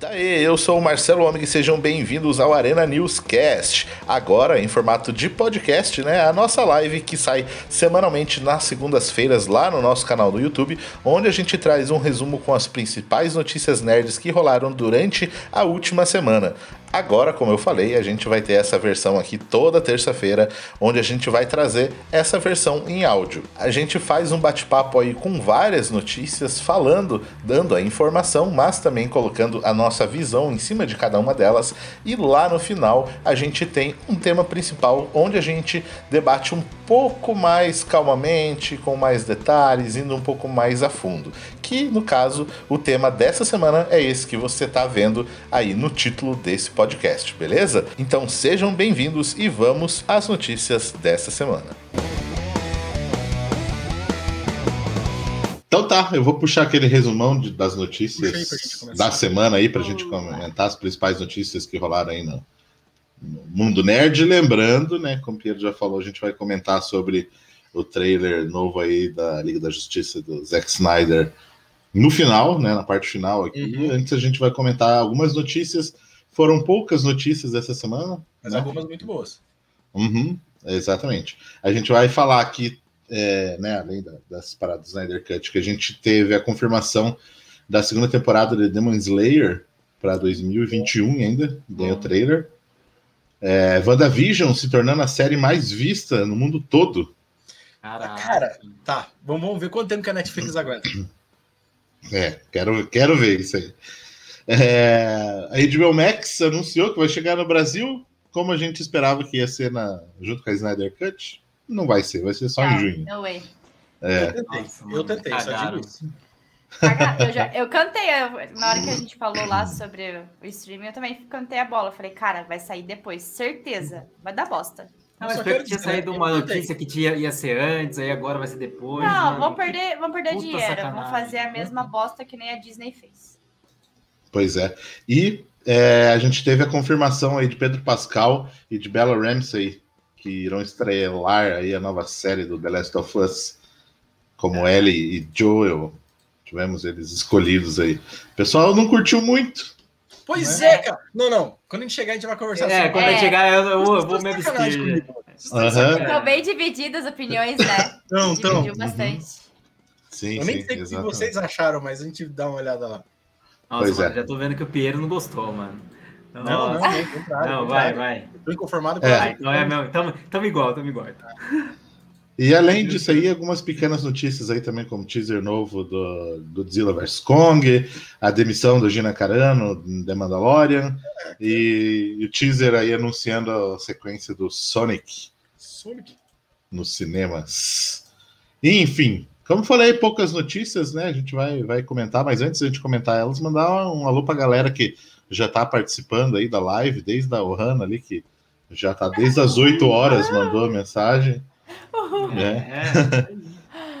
Daí, eu sou o Marcelo Homem e sejam bem-vindos ao Arena Newscast. Agora em formato de podcast, né? A nossa live que sai semanalmente nas segundas-feiras lá no nosso canal do YouTube, onde a gente traz um resumo com as principais notícias nerds que rolaram durante a última semana. Agora, como eu falei, a gente vai ter essa versão aqui toda terça-feira, onde a gente vai trazer essa versão em áudio. A gente faz um bate-papo aí com várias notícias, falando, dando a informação, mas também colocando a nossa visão em cima de cada uma delas. E lá no final a gente tem um tema principal, onde a gente debate um pouco mais calmamente, com mais detalhes, indo um pouco mais a fundo. Que no caso, o tema dessa semana é esse que você está vendo aí no título desse podcast, beleza? Então sejam bem-vindos e vamos às notícias dessa semana. Então tá, eu vou puxar aquele resumão de, das notícias da semana aí pra gente comentar as principais notícias que rolaram aí no, no mundo nerd. Lembrando, né, como o Pierre já falou, a gente vai comentar sobre o trailer novo aí da Liga da Justiça do Zack Snyder no final, né, na parte final aqui. Uhum. Antes a gente vai comentar algumas notícias foram poucas notícias essa semana. Mas né? algumas muito boas. Uhum, exatamente. A gente vai falar aqui, é, né, além da, das paradas do Snyder Cut, que a gente teve a confirmação da segunda temporada de Demon Slayer para 2021 ainda, ganhou o trailer. É, WandaVision se tornando a série mais vista no mundo todo. Caraca. Cara, tá. Vamos ver quanto tempo que a Netflix aguenta. É, quero, quero ver isso aí. É, a HBO Max anunciou que vai chegar no Brasil, como a gente esperava que ia ser na, junto com a Snyder Cut. Não vai ser, vai ser só em junho. No way. É. Eu tentei, Nossa, eu, tentei só digo. Eu, já, eu cantei, na hora que a gente falou lá sobre o streaming, eu também cantei a bola. Falei, cara, vai sair depois, certeza. Vai dar bosta. Não, eu que tinha saído uma notícia que tinha, ia ser antes, aí agora vai ser depois. Não, vão perder, vão perder dinheiro. Sacanagem. Vão fazer a mesma bosta que nem a Disney fez. Pois é. E é, a gente teve a confirmação aí de Pedro Pascal e de Bella Ramsey, que irão estrelar aí a nova série do The Last of Us, como é. Ellie e Joel. Tivemos eles escolhidos aí. O pessoal não curtiu muito. Pois é, é cara. Não, não. Quando a gente chegar, a gente vai conversar É, quando a gente chegar, eu, eu, eu vou me abster. Uhum. Estão bem divididas as opiniões, né? Não, então. Dividiu bastante. Sim, eu nem sim, sei o que vocês acharam, mas a gente dá uma olhada lá. Nossa, pois mano, é. já tô vendo que o Piero não gostou, mano. Não, não, não, não, não vai, vai. Tô inconformado com é. Então é meu, tamo, tamo igual, tamo igual. E além disso aí, algumas pequenas notícias aí também, como teaser novo do, do Godzilla vs Kong, a demissão do Gina Carano, The Mandalorian, e, e o teaser aí anunciando a sequência do Sonic, Sonic? nos cinemas. E, enfim, como falei, poucas notícias, né? A gente vai, vai comentar, mas antes de a gente comentar elas, mandar um alô para a galera que já está participando aí da live, desde a Ohana ali, que já está desde as 8 horas, mandou a mensagem. Né?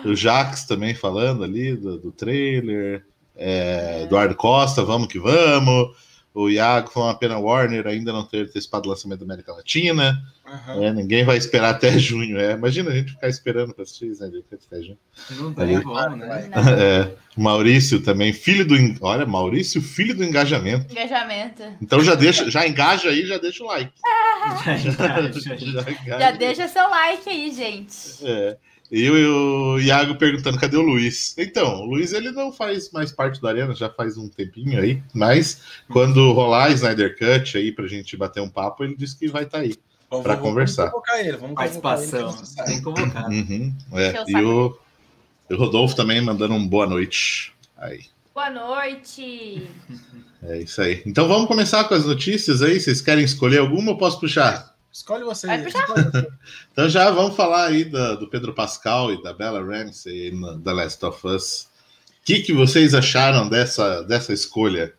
É. o Jax também falando ali do, do trailer. É, Eduardo Costa, vamos que vamos. O Iago foi uma pena Warner ainda não ter antecipado o lançamento da América Latina. Uhum. É, ninguém vai esperar até junho. É. Imagina a gente ficar esperando para assistir né, até junho. Não tem como, né? É, Maurício também, filho do. Olha, Maurício, filho do engajamento. Engajamento. Então já deixa, já engaja aí, já deixa o like. já, já, já, já deixa seu like aí, gente. É. Eu e o Iago perguntando cadê o Luiz. Então, o Luiz ele não faz mais parte da Arena, já faz um tempinho aí, mas quando rolar a Snyder Cut aí pra gente bater um papo, ele disse que vai estar tá aí para conversar. Vamos convocar ele, vamos Participação, ele, tem que convocar. Uhum, é. E o, o Rodolfo também mandando um boa noite. Aí. Boa noite. É isso aí. Então vamos começar com as notícias aí. Vocês querem escolher alguma ou posso puxar? Escolhe você. então já vamos falar aí do, do, Pedro Pascal e da Bella Ramsey no The Last of Us. O que, que vocês acharam dessa, dessa escolha?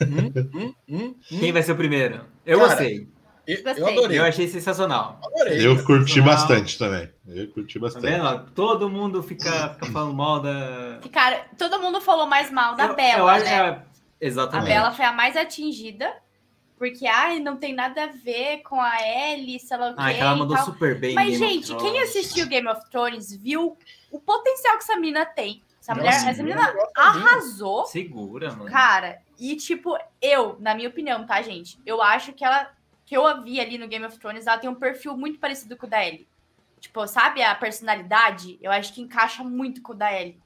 Hum, hum, hum, hum. Quem vai ser o primeiro? Eu Cara, gostei. Eu, eu, adorei. Eu achei sensacional. Adorei. Eu curti bastante também. Eu curti tá bastante. Tá todo mundo fica, fica falando mal da. Cara, todo mundo falou mais mal da eu, Bela. Eu, né? É... Exatamente. A Bela foi a mais atingida. Porque, ai, não tem nada a ver com a Ellie, sei lá o Ah, ela mandou super bem. Mas, Game gente, quem assistiu Game of Thrones viu o potencial que essa mina tem. Essa Nossa, mulher, segura essa menina arrasou. Segura, mano. Cara, e tipo, eu, na minha opinião, tá, gente? Eu acho que ela, que eu a vi ali no Game of Thrones, ela tem um perfil muito parecido com o da Ellie. Tipo, sabe a personalidade? Eu acho que encaixa muito com o da Ellie.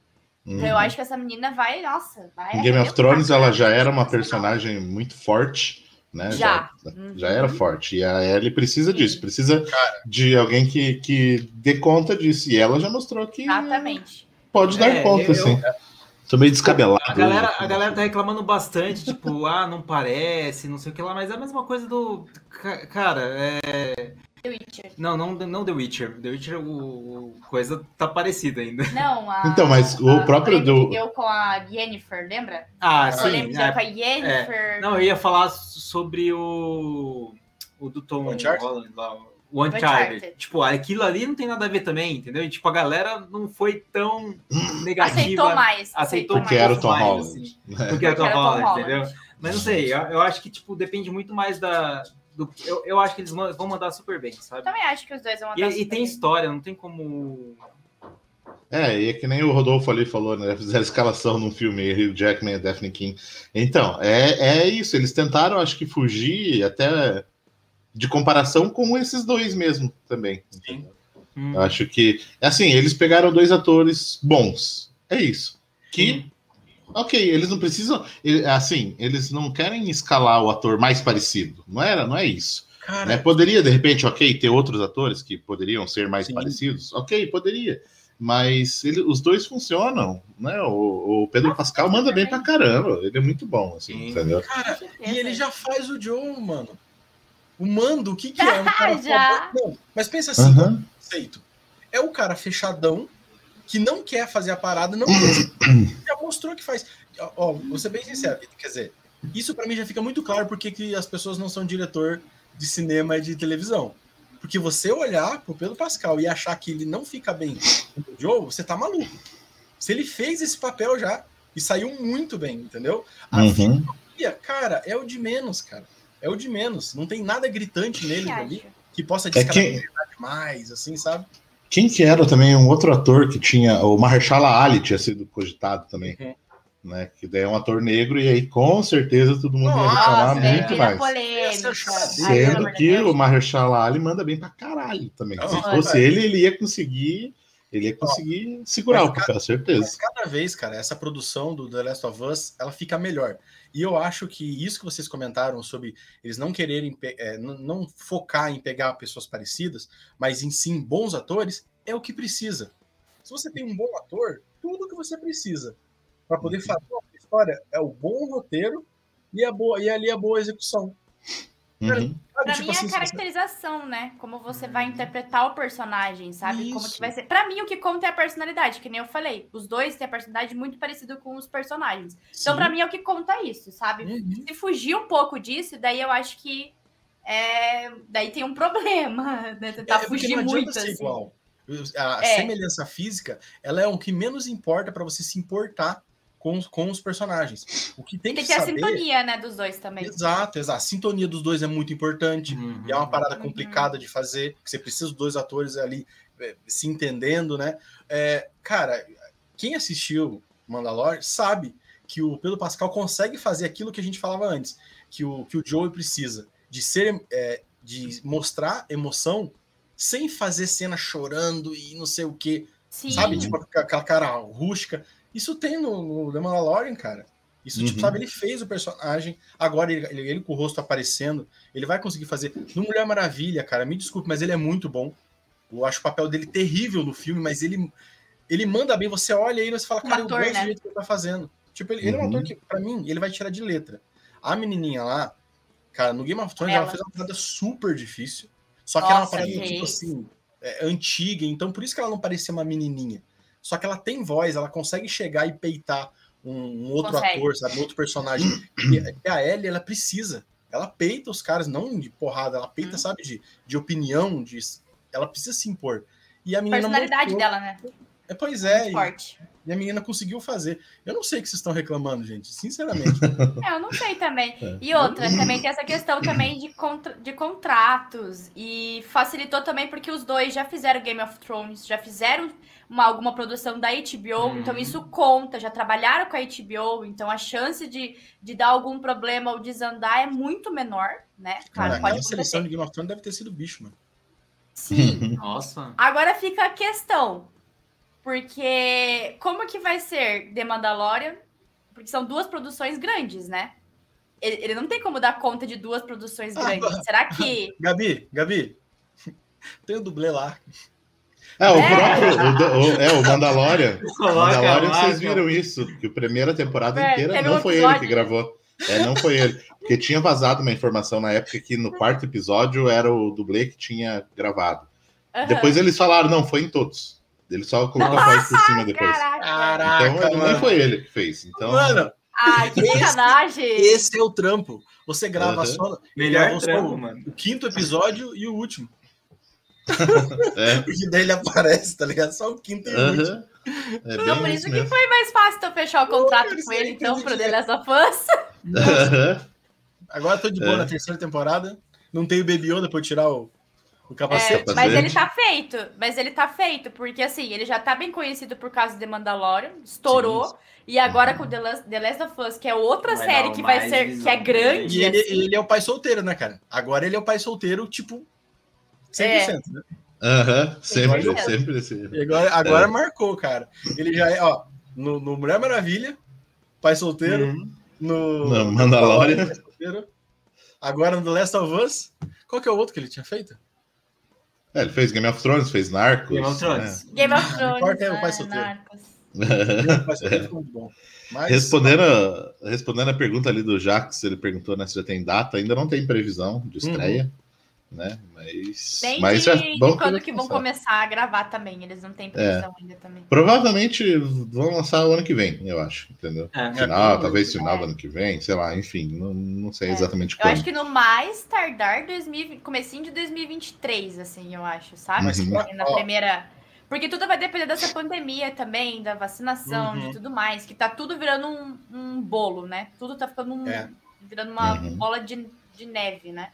Então eu Uhum. acho que essa menina vai, nossa, vai. Em Game of Thrones ela já era uma personagem muito forte, né? Já. Já, Uhum. já era forte. E a Ellie precisa Sim. disso, precisa de alguém que, que dê conta disso. E ela já mostrou que Exatamente. pode dar É, conta, eu- assim. Tô meio descabelado. A galera, a galera tá reclamando bastante, tipo, ah, não parece, não sei o que lá, mas é a mesma coisa do. ca- Cara, é. The Witcher. Não, não, não The Witcher. The Witcher, o, o coisa tá parecida ainda. Não, a. Então, mas o a próprio do- que deu com a Yennefer, lembra? Ah, sim. polêmica que deu é. com a Yennefer. Não, eu ia falar sobre o. O do Tom? Holland lá. O Uncharted. Uncharted. Tipo, aquilo ali não tem nada a ver também, entendeu? E, tipo, a galera não foi tão negativa. Aceitou mais. aceitou Porque mais. era o Tom mais, Holland. assim. né? Porque era o Tom Porque era Tom Holland, Holland. entendeu? Mas não sei, eu, eu acho que, tipo, depende muito mais da. Do, eu, eu acho que eles vão mandar super bem, sabe? Também acho que os dois vão E, andar e super tem bem. história, não tem como. É, e é que nem o Rodolfo ali falou, né? Fizeram escalação num filme, Hugh Jackman e Daphne King. Então, é, é isso. Eles tentaram, acho que, fugir até de comparação com esses dois mesmo também. Sim. Hum, acho que, assim, eles pegaram dois atores bons. É isso. Que, ok, eles não precisam, assim, eles não querem escalar o ator mais parecido. Não era, não é isso. Cara, Né? Poderia, de repente, ok, ter outros atores que poderiam ser mais Sim. parecidos? Ok, poderia. Mas ele- os dois funcionam, né? O, o Pedro Pascal manda bem pra caramba. Ele é muito bom, assim, Sim. entendeu? cara, e ele já faz o Joe, mano. O Mando, o que que é? Um cara Já. Não, mas pensa assim, conceito. É o cara fechadão que não quer fazer a parada, não quer. mostrou que faz. Ó, Ó, vou ser bem sincero, quer dizer, isso pra mim já fica muito claro porque que as pessoas não são diretor de cinema e de televisão. Porque você olhar pro Pedro Pascal e achar que ele não fica bem no Joe, você tá maluco. Se ele fez esse papel já e saiu muito bem, entendeu? A Uhum. filha, cara, é o de menos, cara. É o de menos. Não tem nada gritante nele que ali que possa É que- demais, assim, sabe? Quem que era também um outro ator que tinha. O Mahershala Ali tinha sido cogitado também. Uhum. Né? Que daí é um ator negro, e aí com certeza todo mundo ia Nossa, reclamar Nossa, muito vira mais. polêmica. Ai, Sendo de que o Mahershala Ali manda bem pra caralho também. Se fosse ele, ele ia conseguir. Ele ia conseguir segurar mas o papel, certeza. Mas cada vez, cara, essa produção do The Last of Us, ela fica melhor. E eu acho que isso que vocês comentaram sobre eles não quererem, é, não focar em pegar pessoas parecidas, mas em sim bons atores, é o que precisa. Se você tem um bom ator, tudo que você precisa para poder fazer uma história é o bom roteiro e, a boa, e ali a boa execução. Uhum. Pra Sabe, tipo mim é assim, a se você- caracterização, né? Como você vai interpretar o personagem, sabe? Como Isso. que vai ser. Pra mim, o que conta é a personalidade, que nem eu falei. Os dois têm a personalidade muito parecida com os personagens. Então, Sim. pra mim, é o que conta isso, sabe? Uhum. Se fugir um pouco disso, daí eu acho que. é, Daí tem um problema, né? Tentar É, porque fugir muito, ser assim. igual. A É. semelhança física, ela é o que menos importa para você se importar com, com os personagens. O que tem, que que ter a saber... sintonia, né, dos dois também. Exato, exato. A sintonia dos dois é muito importante. Uhum. E é uma parada Uhum. complicada de fazer, porque você precisa dos dois atores ali é, se entendendo, né? É, cara, quem assistiu Mandalore sabe que o Pedro Pascal consegue fazer aquilo que a gente falava antes, que o, que o Joey precisa, de ser, é, de mostrar emoção sem fazer cena chorando e não sei o que, sabe? Tipo aquela cara rústica. Isso tem no, no The Mandalorian, cara. Isso, tipo, Uhum. sabe, ele fez o personagem, agora ele, ele, ele com o rosto aparecendo, ele vai conseguir fazer. No Mulher Maravilha, cara, me desculpe, mas ele é muito bom. Eu acho o papel dele terrível no filme, mas ele, ele manda bem. Você olha ele e você fala, Um cara, ator, eu gosto né? do jeito que ele tá fazendo. Tipo, ele, ele é um Uhum. ator que, pra mim, ele vai tirar de letra. A menininha lá, cara, no Game of Thrones ela, Ela. fez uma parada super difícil. Só que era uma Nossa, parada, fez. tipo assim, é, antiga, então por isso que ela não parecia uma menininha. Só que ela tem voz, ela consegue chegar e peitar um, um outro Consegue. ator, sabe? Um outro personagem. e, a Ellie, ela precisa. Ela peita os caras, não de porrada, ela peita, Hum. sabe, de, de opinião, de, ela precisa se impor. E a menina Personalidade mostrou- dela, né? É, pois é, Muito e, forte. E a menina conseguiu fazer. Eu não sei o que vocês estão reclamando, gente. Sinceramente. É, eu não sei também. E outra, também tem essa questão também de, contra, de contratos. E facilitou também porque os dois já fizeram Game of Thrones, já fizeram uma, alguma produção da HBO, Uhum. então isso conta, já trabalharam com a HBO, então a chance de, de dar algum problema ou desandar é muito menor, né? Claro, Cara, pode aquela seleção de Game of Thrones deve ter sido bicho, mano. Sim. Nossa. Agora fica a questão. Porque como que vai ser The Mandalorian? Porque são duas produções grandes, né? Ele, ele não tem como dar conta de duas produções Ah, grandes. Será que. Gabi, Gabi. Tem o dublê lá. É, o É. próprio. O, o- é, o Mandalorian. Coloca Mandalorian, vocês viram isso? Que a primeira temporada É, inteira não foi ele que episódio. gravou. É, não foi ele. Porque tinha vazado uma informação na época que no quarto episódio era o dublê que tinha gravado. Aham. Depois eles falaram, não, foi em todos. Ele só colocou a voz por cima depois. Caraca! Caraca, Então nem mano. foi ele que fez. Então, Mano, Ai, que Esse- sacanagem! esse é o trampo. Você grava Uhum. só. Melhor gravou só trampo, o- mano. o quinto episódio e o último. é. Porque daí ele aparece, tá ligado? Só o quinto e o último. É Não, por isso isso que mesmo. foi mais fácil então fechar o contrato Pô, com isso é ele, então, pro The. Last of Us. Agora tô de boa É. na terceira temporada. Não tem o Baby Yoda pra eu tirar o, o É, capacete. capacete. mas ele tá feito, mas ele tá feito, porque assim, ele já tá bem conhecido por causa de The Mandalorian, estourou, Sim. e agora com The Last, The Last of Us, que é outra Vai série que vai ser, visão que é grande, E ele, assim. ele é o pai solteiro, né, cara? Agora ele é o pai solteiro, tipo, 100%, né? Aham. Sempre, Sim. sempre. E agora, agora É. marcou, cara. Ele já é, ó, no, no Mulher Maravilha, pai solteiro, Uhum. no... Não, Mandalorian. solteiro. Agora no The Last of Us. Qual que é o outro que ele tinha feito? É, ele fez Game of Thrones, fez Narcos. Game of Thrones. Game of Não Thrones, importa, é o pai ah, solteiro. Narcos. né? Bom. Mas, Respondendo, a- respondendo a pergunta ali do Jax, ele perguntou né, se já tem data, ainda não tem previsão de estreia, né? Mas, Nem mas de, de bom quando que vão começar. a gravar também, eles não têm previsão ainda também. Provavelmente vão lançar o ano que vem, eu acho, entendeu? É. Final, talvez final do ano que vem, sei lá, enfim, não, não sei É. exatamente Eu quando. acho que no mais tardar 2000, comecinho de 2023, assim, eu acho, sabe? Mas Uhum. pra- na ó, primeira. Porque tudo vai depender dessa pandemia também, da vacinação, Uhum. de tudo mais, que tá tudo virando um, um bolo, né? Tudo tá ficando um, É. virando uma Uhum. bola de, de neve, né?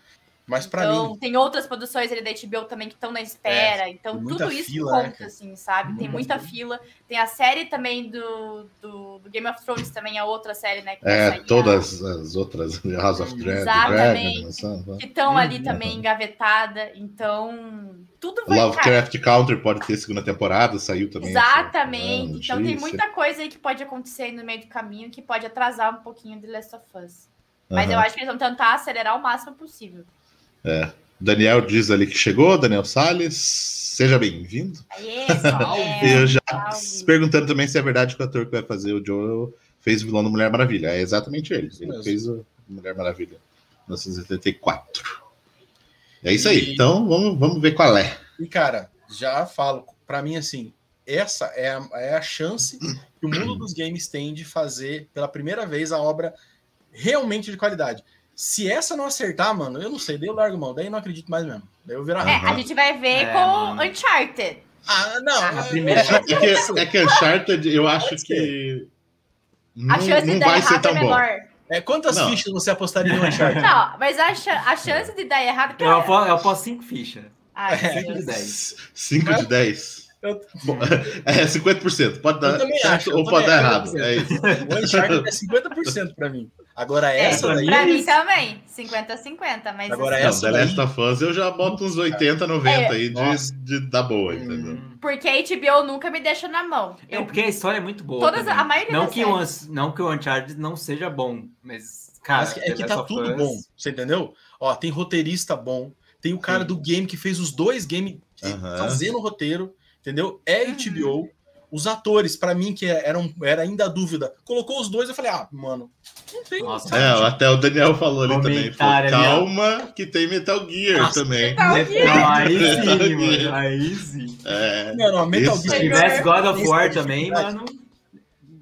Mas pra então, mim, tem outras produções ali da HBO também que estão na espera. então, tem muita tudo isso fila, né, conta, cara? assim, sabe? Tem Muita muita fila. Tem a série também do, do, do Game of Thrones, também a outra série, né? É, todas as outras, House of Dragon, Exatamente. Dragon, né? a- Que estão ali Uhum. também engavetadas. Então, tudo vai. cara, Lovecraft Country pode ter segunda temporada, saiu também. Exatamente. essa- Então tem muita coisa aí que pode acontecer no meio do caminho que pode atrasar um pouquinho The Last of Us. Mas eu Aham. acho que eles vão tentar acelerar o máximo possível. Daniel diz ali que chegou, Daniel Salles, seja bem-vindo. E eu já salve. perguntando também se é verdade que o ator que vai fazer o Joel fez o vilão do Mulher Maravilha. É exatamente ele. Ele mesmo. fez o Mulher Maravilha 1974. É isso aí. E- Então vamos, vamos ver qual é. E, cara, já falo, pra mim, assim, essa é a, é a chance que o mundo dos games tem de fazer pela primeira vez a obra realmente de qualidade. Se essa não acertar, mano, eu não sei, daí eu largo mão, daí eu não acredito mais mesmo. Daí eu virar É, Aham. a gente vai ver É, com mano. Uncharted. Ah, não. A é- primeira- é- É que, é que Uncharted, eu acho que. Não, A chance não de dar vai ser errado é tão bom. menor. é, quantas Não. fichas você apostaria no Uncharted? Não, mas a, cha- a chance de dar errado. Eu aposto, eu aposto cinco fichas. Ai, meu 5 de Deus. 10. 5 de 10. Eu- Bom, É 50%. Pode dar Eu certo eu ou pode dar errado. acho. É isso. O Uncharted é 50% pra mim. Agora É, essa pra daí. pra mim também. 50-50. Mas Agora assim, Não, essa The daí- Last of Us eu já boto uns 80, 90 aí de, de, da boa, entendeu? Hum. Porque a HBO nunca me deixa na mão. É Eu, porque a história é muito boa. Todas- também. a maioria não das que, o, não que o Uncharted não seja bom, mas, cara. Mas é The que tá tudo Us- bom, você entendeu? Ó, tem roteirista bom, tem o cara Sim. do game que fez os dois games Aham. fazendo o roteiro, entendeu? É Uhum. HBO. Os atores, pra mim, que eram, era ainda a dúvida, colocou os dois, eu falei, ah, mano, não tem. Nossa. É, até o Daniel falou ali também. Falou. Calma, que tem Metal Gear Nossa, também. Metal Não, aí sim, Gear. mano. Aí sim. É, Não, não, Metal Isso Gear. Se aí. tivesse God of War é também, mano.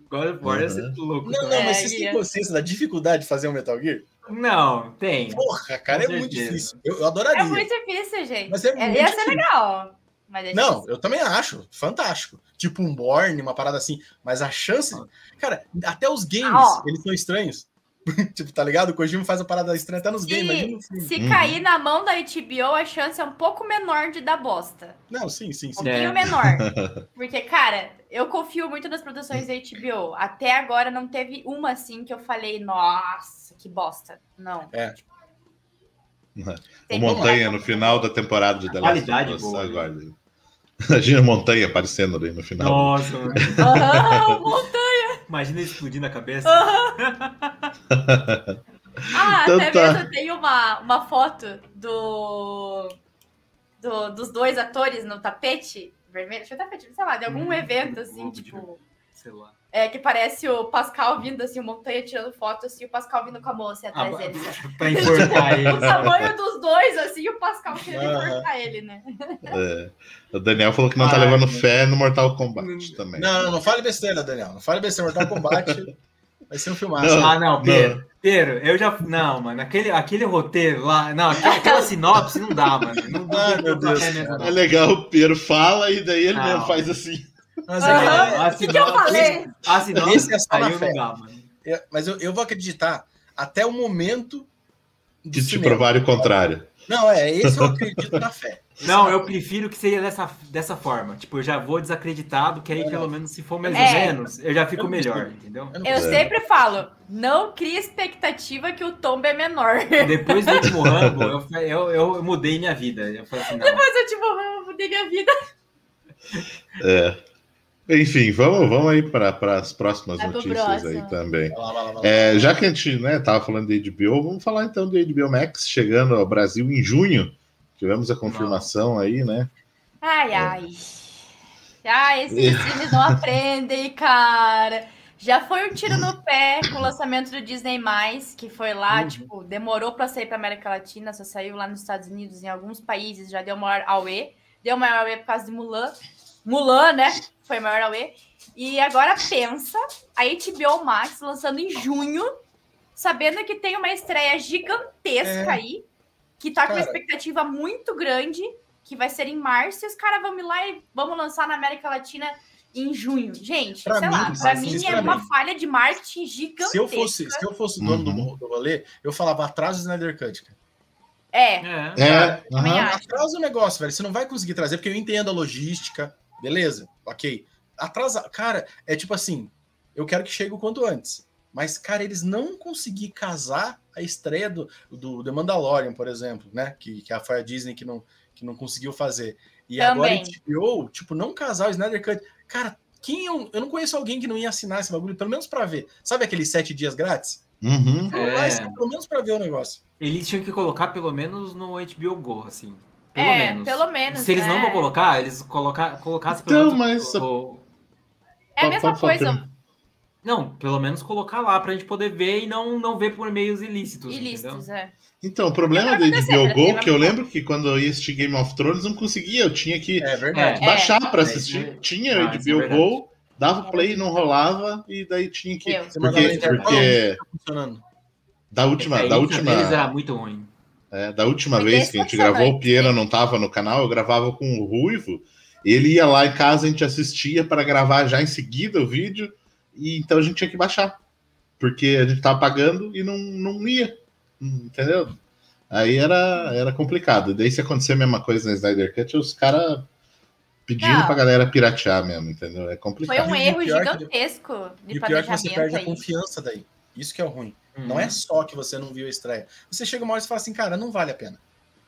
God of War ia ser louco. Não, não, mas É, vocês têm ia. consciência da dificuldade de fazer um Metal Gear? Não, tem. Porra, cara, Com é muito difícil. Eu, eu adoraria. É muito difícil, gente. Mas é É, muito ia ser difícil. legal. Mas é Não, difícil. eu também acho. Fantástico. Tipo um Born, uma parada assim. Mas a chance. Cara, até os games, Ah, eles são estranhos. tipo, tá ligado? O Kojima faz a parada estranha até nos games. Se, filme. se Uhum. cair na mão da HBO, a chance é um pouco menor de dar bosta. Não, sim, sim, Um sim. pouquinho É. menor. Porque, cara, eu confio muito nas produções da HBO. Até agora não teve uma assim que eu falei, nossa, que bosta. Não. É. O Tem Montanha no final da temporada de The Last Qualidade of Us. né? Agora. Imagina a Montanha aparecendo ali no final. Nossa, mano. Aham, monta- imagina explodindo a cabeça. Ah, Então até tá. mesmo tem uma, uma foto do, do- dos dois atores no tapete vermelho. Deixa eu tapete, sei lá, de algum Hum, evento, assim, tipo. Sei lá. É, que parece o Pascal vindo, assim, o Montanha tirando foto, assim, o Pascal vindo com a moça Ah, atrás dele. sabe? pra enforcar ele. O tamanho dos dois, assim, o Pascal querendo enforcar ele, né? É. O Daniel falou que não tá Ah, levando é. fé no Mortal Kombat também. Não, não, não fale besteira, Daniel. Não fale besteira. Mortal Kombat vai ser um filmaço. Não. Ah, não, Pedro. Pedro, eu já. Não, mano, aquele, aquele roteiro lá. Não, aquela, aquela sinopse não dá, mano. Não, não Ai, tem meu Deus, não. É legal, o Piero fala e daí ele Não. mesmo faz assim. Mas, Aham. é- A O que, eu falei? A sinopse Esse é só na saiu é- mas eu, eu vou acreditar até o momento do De te provar o contrário. Não, é, esse eu acredito na fé. Esse Não, na eu prefiro que seja dessa, dessa forma. Tipo, eu já vou desacreditado, que aí pelo menos se for mais ou É. menos, eu já fico Eu melhor, entendeu? Eu Eu sempre falo, não crie expectativa que o tombo é menor. Depois do último Rambo, eu, eu, eu mudei minha vida. Eu falei assim, não. Mas eu, tipo, eu mudei minha vida. É. Enfim, vamos, vamos aí para as próximas Vai notícias aí também. Vai lá, vai lá, vai lá. É, já que a gente né, tava falando de HBO, vamos falar então do HBO Max chegando ao Brasil em junho. Tivemos a confirmação aí, né? Ai, ai. Ai, esses times não aprendem, cara. Já foi um tiro no pé com o lançamento do Disney+, que foi lá, Uhum. tipo, demorou pra sair pra América Latina, só saiu lá nos Estados Unidos, em alguns países, já deu maior auê. Deu maior auê por causa de Mulan. Mulan, né? Foi maior auê. E agora pensa, a HBO Max lançando em junho, sabendo que tem uma estreia gigantesca É. aí, que tá com uma expectativa muito grande, que vai ser em março, e os caras vão ir lá e vamos lançar na América Latina em junho. Gente, Pra sei mim, lá, pra mim é uma falha de marketing gigantesca. Se eu fosse, se eu fosse dono Uhum. do, do rolê, eu falava atrás do Snyder Cut. Cara. É, É. É, acho. Atrasa o negócio, velho. Você não vai conseguir trazer, porque eu entendo a logística. Beleza, ok. Atrasa. Cara, é tipo assim: eu quero que chegue o quanto antes. Mas, cara, eles não conseguiram casar a estreia do, do The Mandalorian, por exemplo, né? Que, que foi a Disney que não, que não conseguiu fazer. E agora Também. HBO, tipo, não casar o Snyder Cut. Cara, quem eu, eu não conheço alguém que não ia assinar esse bagulho, pelo menos pra ver. Sabe aqueles sete dias grátis? Uhum. É. Ser pelo menos pra ver o negócio. Eles tinham que colocar pelo menos no HBO Go, assim. Pelo é, menos. pelo menos. Se eles não né? vão colocar, eles colocar, colocassem Então, menos mas- o- É a mesma coisa. Não, pelo menos colocar lá pra gente poder ver e não, não ver por meios ilícitos. ilícitos, entendeu? é. Então, o problema da acontecer, HBO Go, ter, que eu lembro que quando eu ia assistir Game of Thrones, não conseguia, eu tinha que É. É. baixar para É, assistir. é. Tinha Ah, o é HBO verdade. Go, dava play, não rolava, e daí tinha que. Porque, porque "Não, tá da última, É, da última, era muito ruim. É, da última Foi vez que a gente gravou, o Piera não tava no canal, eu gravava com o Ruivo. Ele ia lá em casa, a gente assistia para gravar já em seguida o vídeo, e então a gente tinha que baixar. Porque a gente tava pagando e não, não ia. Entendeu? Aí era, era complicado. Daí, se acontecer a mesma coisa na Snyder Cut, os caras pedindo Não. pra galera piratear mesmo, entendeu? É Foi complicado. um E o erro pior que- gigantesco de E o pior é que você perde a aí. confiança daí. Isso que é o ruim. Não Uhum. é só que você não viu a estreia. Você chega uma hora e fala assim, cara, não vale a pena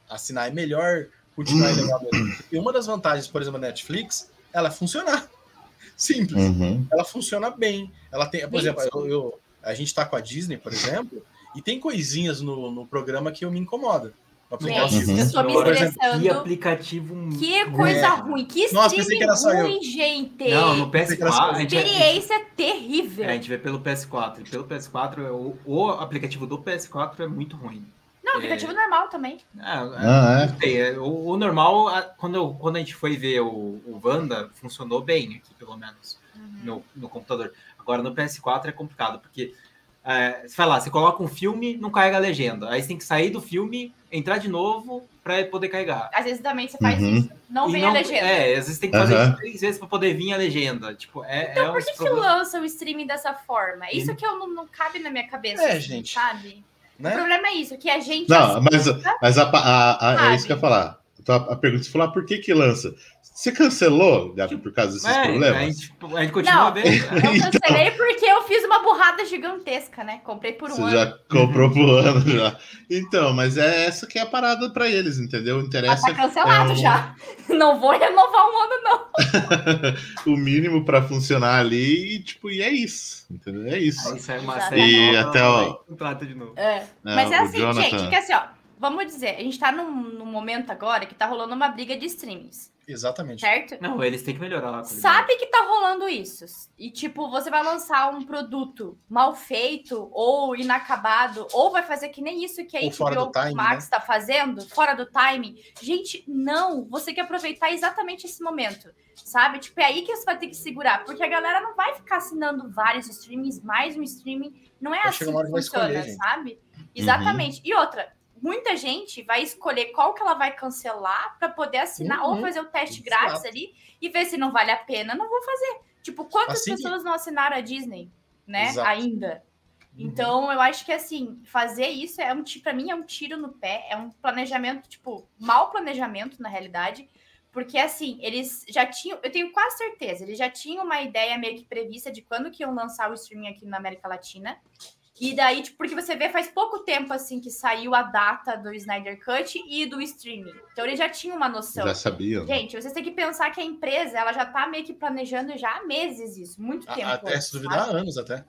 assinar. É melhor continuar Hum. ilegal mesmo. E uma das vantagens, por exemplo, da Netflix, ela é funcionar. Simples. Uhum. Ela funciona bem. Ela tem, por Bem, exemplo, eu, eu- a gente tá com a Disney, por exemplo, e tem coisinhas no, no programa que eu me incomoda. No aplicativo. Gente, eu tô me estressando. Que aplicativo. Que coisa É. ruim, que Nossa, pensei que era só eu. ruim, gente. Não, no Pensei que era PS4. só A gente, Experiência terrível. é, a gente vê pelo PS4. E pelo PS4, o, o aplicativo do PS4 é muito ruim. Não, aplicativo normal também. É, Ah, não sei, é, o, o normal, a- quando, eu- quando a gente foi ver o, o Wanda, funcionou bem aqui, pelo menos, Uhum. no, no computador. Agora no PS4 é complicado, porque É, você fala, você coloca um filme, não carrega a legenda. Aí você tem que sair do filme, entrar de novo para poder carregar. Às vezes também você faz Uhum. isso. Não E vem não- a legenda. É, às vezes tem que fazer Aham. isso três vezes para poder vir a legenda. Tipo, é, Então é por que, que lança o streaming dessa forma? Isso que eu não, não cabe na minha cabeça, É, assim, gente. sabe? O Né? problema é isso, que a gente Não, mas, assista, mas a, a- a- é isso que eu ia falar. Então, a, a pergunta, você falou, ah, por que que lança? Você cancelou, Gabi, por causa desses É, problemas? A gente, a gente continua Não. vendo. eu cancelei porque eu fiz uma burrada gigantesca, né? Comprei por um Você ano. já comprou pro ano já. Então, mas é essa que é a parada pra eles, entendeu? Mas Interessa tá cancelado é o- já. Não vou renovar um ano, não. o mínimo pra funcionar ali e, tipo, e é isso, entendeu? É isso. Sai uma série E nova, até, ó, Contrata de novo. É. Não, Mas é o assim, Jonathan- gente, que assim, ó, vamos dizer, a gente tá num, num momento agora que tá rolando uma briga de streamings, Exatamente. certo? Não, eles têm que melhorar a qualidade. Sabe que tá rolando isso. E, tipo, você vai lançar um produto mal feito ou inacabado, ou vai fazer que nem isso que a Ou fora do HBO time, Max tá fazendo, fora do timing. Gente, não. Você quer aproveitar exatamente esse momento, sabe? Tipo, é aí que você vai ter que segurar, porque a galera não vai ficar assinando vários streamings, mais um streaming. Não é Vai assim que que funciona, escolher, gente. sabe? Exatamente. E outra, muita gente vai escolher qual que ela vai cancelar para poder assinar ou Uhum. fazer o teste grátis ali e ver se não vale a pena. Não vou fazer. Tipo, quantas Assim pessoas não assinaram a Disney, né? Exato. Ainda. Uhum. Então, eu acho que assim, fazer isso é um para mim é um tiro no pé, é um planejamento, tipo, mau planejamento na realidade, porque assim, eles já tinham, eu tenho quase certeza, eles já tinham uma ideia meio que prevista de quando que iam lançar o streaming aqui na América Latina. E daí, tipo, porque você vê faz pouco tempo assim que saiu a data do Snyder Cut e do streaming. Então eles já tinham uma noção. Já sabia. né? Gente, vocês têm que pensar que a empresa, ela já tá meio que planejando já há meses isso, muito tempo. A- Até se duvidar, sabe? há anos até.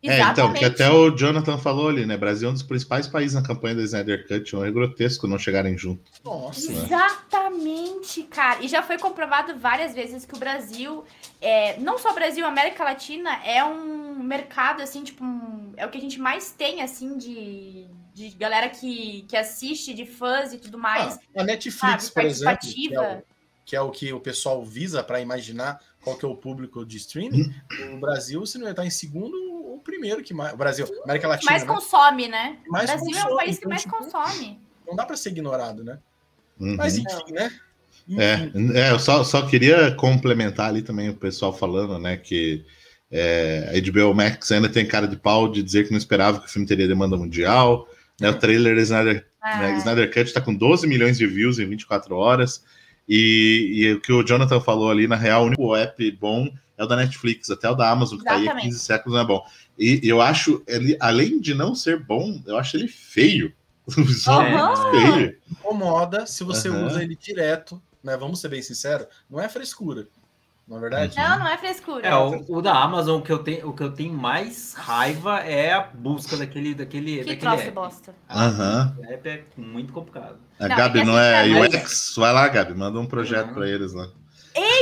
É, então, que até o Jonathan falou ali, né? Brasil é um dos principais países na campanha da Snyder Cut. Um erro grotesco não chegarem junto. Nossa. né? Exatamente, cara. E já foi comprovado várias vezes que o Brasil, é, não só o Brasil, a América Latina é um mercado, assim, tipo, um- é o que a gente mais tem, assim, de, de galera que, que assiste, de fãs e tudo mais. Ah, a Netflix, sabe, por exemplo, que é, participativa. o, que é o que o pessoal visa para imaginar qual que é o público de streaming, o Brasil, se não está em segundo, o primeiro que mais. O Brasil, América que Latina, mais né? consome, né? O Mais Brasil é um consome, país que então, mais tipo, consome. não dá para ser ignorado, né? Uhum. Mas enfim, né? É, é, eu só, só queria complementar ali também o pessoal falando, né, que é, a HBO Max ainda tem cara de pau de dizer que não esperava que o filme teria demanda mundial. Né, o trailer da Snyder, Ah, né, Snyder Cut está com 12 milhões de views em 24 horas. E, e o que o Jonathan falou ali, na real, o único app bom é o da Netflix, até o da Amazon, que tá aí há Exatamente. 15 séculos, não é bom. E eu acho ele, além de não ser bom, eu acho ele feio. O visual é feio. Incomoda se você Aham. usa ele direto, né? Vamos ser bem sinceros, não é frescura. Na é verdade, Não, não é frescura. É, o, o da Amazon, o que, eu tenho, o que eu tenho mais raiva é a busca daquele. daquele, que daquele troço app. bosta. Aham. O app é muito complicado. A Não, Gabi é não é assim, mim- UX? Vai lá, Gabi, manda um projeto Uhum. pra eles lá.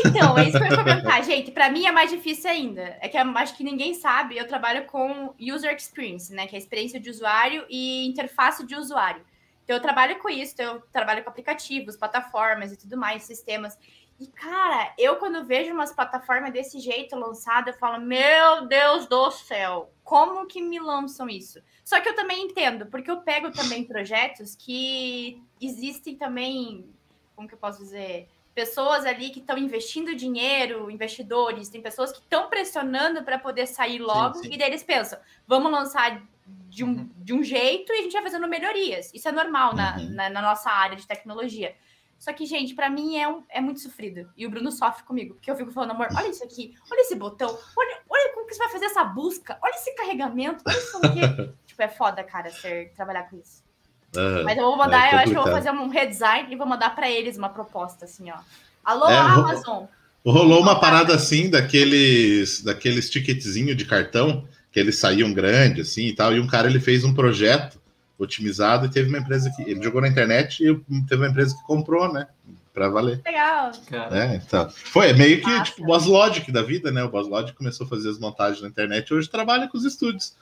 Então, é isso que eu ia comentar, gente. Pra mim é mais difícil ainda. É que eu acho que ninguém sabe. Eu trabalho com user experience, né? Que é a experiência de usuário e interface de usuário. Então, eu trabalho com isso. então Eu trabalho com aplicativos, plataformas e tudo mais, sistemas. E, cara, eu quando vejo umas plataformas desse jeito lançadas, eu falo, meu Deus do céu, como que me lançam isso? Só que eu também entendo, porque eu pego também projetos que existem também, como que eu posso dizer? pessoas ali que estão investindo dinheiro, investidores, tem pessoas que estão pressionando para poder sair logo, sim. e daí eles pensam, vamos lançar de um, Uhum. de um jeito e a gente vai fazendo melhorias. Isso é normal na, Uhum. na, na nossa área de tecnologia. Só que, gente, para mim é, um, é muito sofrido. E o Bruno sofre comigo, porque eu fico falando, amor, olha isso aqui, olha esse botão, olha, olha como que você vai fazer essa busca, olha esse carregamento, olha isso aqui. tipo, é foda, cara, ser, trabalhar com isso. Mas eu vou mandar, É eu acho que eu vou fazer um redesign e vou mandar pra eles uma proposta, assim, ó. Alô, É, Amazon! Rolou uma parada assim daqueles, daqueles ticketzinho de cartão que eles saíam grande assim e tal. E um cara ele fez um projeto otimizado e teve uma empresa que ele jogou na internet e teve uma empresa que comprou, né? Pra valer. Legal. É, então. Foi meio que Massa. tipo o Boss Logic da vida, né? O Boss Logic começou a fazer as montagens na internet e hoje trabalha com os estúdios.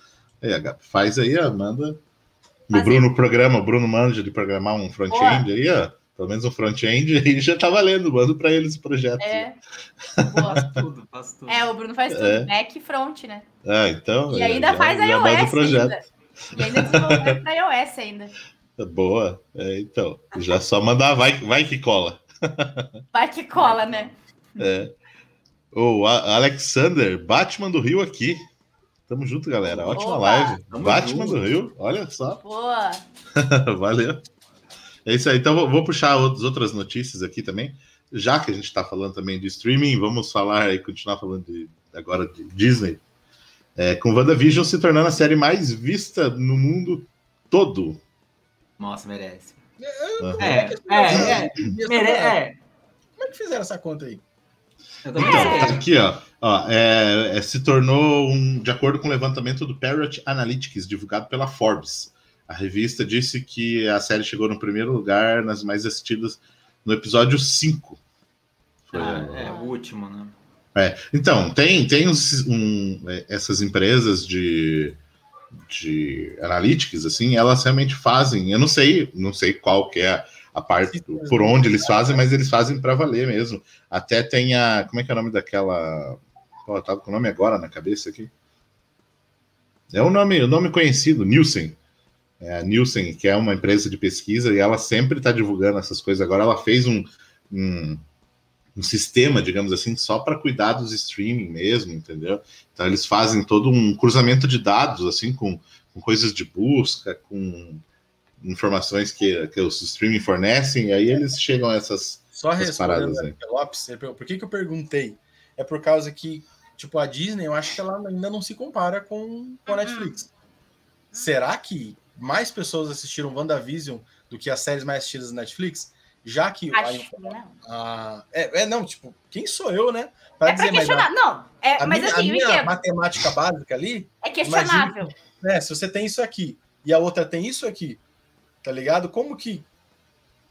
Aí, a Gabi, faz aí, ó, manda. O. Bruno programa, o Bruno manja de programar um front-end aí, ó. Pelo menos um front-end aí já tá valendo. Mando para eles o projeto. É. Boa. tudo, faço tudo. É, o Bruno faz tudo, É. back e front, né? Ah, então. E é, ainda já- faz já mando o iOS projeto. ainda. E ainda desenvolve pra iOS ainda. Boa. É, então. Já só mandar, vai, vai que cola. Vai que cola, né? É. O Alexander, Batman do Rio aqui. Tamo junto, galera. Ótima Opa. live. Batman junto. do Rio, olha só. Boa. Valeu. É isso aí. Então, vou- vou puxar outras, outras notícias aqui também. Já que a gente está falando também de streaming, vamos falar e continuar falando de, agora de Disney. É, com WandaVision se tornando a série mais vista no mundo todo. Nossa, merece. Aham. É, é, é. Mere... é. Como é que fizeram essa conta aí? Então, tá aqui, ó. Ó, é, é, se tornou um, de acordo com o levantamento do Parrot Analytics, divulgado pela Forbes. A revista disse que a série chegou no primeiro lugar nas mais assistidas no episódio 5. Foi, Ah, ó, é o último, né? É, então, tem, tem um, é, essas empresas de, de analytics, assim, elas realmente fazem, eu não sei, não sei qual que é a parte, do- por onde eles fazem, mas eles fazem para valer mesmo. Até tem a, como é que é o nome daquela, eu tava com o nome agora na cabeça aqui. É o nome, o nome conhecido, Nielsen. É a Nielsen, que é uma empresa de pesquisa, e ela sempre está divulgando essas coisas. Agora ela fez um, um, um sistema, digamos assim, só para cuidar dos streaming mesmo, entendeu? Então eles fazem todo um cruzamento de dados, assim, com, com coisas de busca, com informações que, que os streaming fornecem, e aí eles chegam a essas. Só Essas paradas a Lopes, por que, que eu perguntei? É por causa que, tipo, a Disney, eu acho que ela ainda não se compara com, com a Netflix. Será que mais pessoas assistiram WandaVision do que as séries mais assistidas da Netflix? Já que. a- Acho que não. a- é, é, não, tipo, quem sou eu, né? Pra É pra mas questionar. Não, é, a mas minha, assim, a minha entendo. matemática básica ali, É questionável. né? Se você tem isso aqui e a outra tem isso aqui, tá ligado? Como que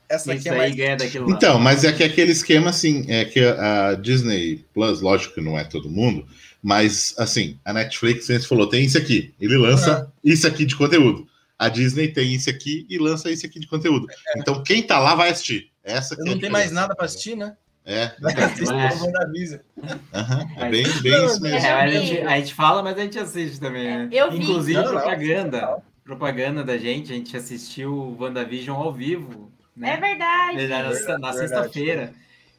essa aqui é aí mais. ganha daquilo lá. Então, mas é que aquele esquema, assim, é que a Disney Plus, lógico que não é todo mundo, mas, assim, a Netflix, a gente falou, tem isso aqui, ele lança isso aqui de conteúdo. A Disney tem isso aqui e lança isso aqui de conteúdo. Então, quem tá lá vai assistir. Essa que Eu é não tenho mais diferença. nada pra assistir, né? É, Vai assistir é. é bem, bem Não, isso mesmo. É, a, gente, a gente fala, mas a gente assiste também, né? Eu vi. Inclusive, Não, não. propaganda. Propaganda da gente, a gente assistiu o WandaVision ao vivo. Né? É verdade. Na, na- verdade. sexta-feira.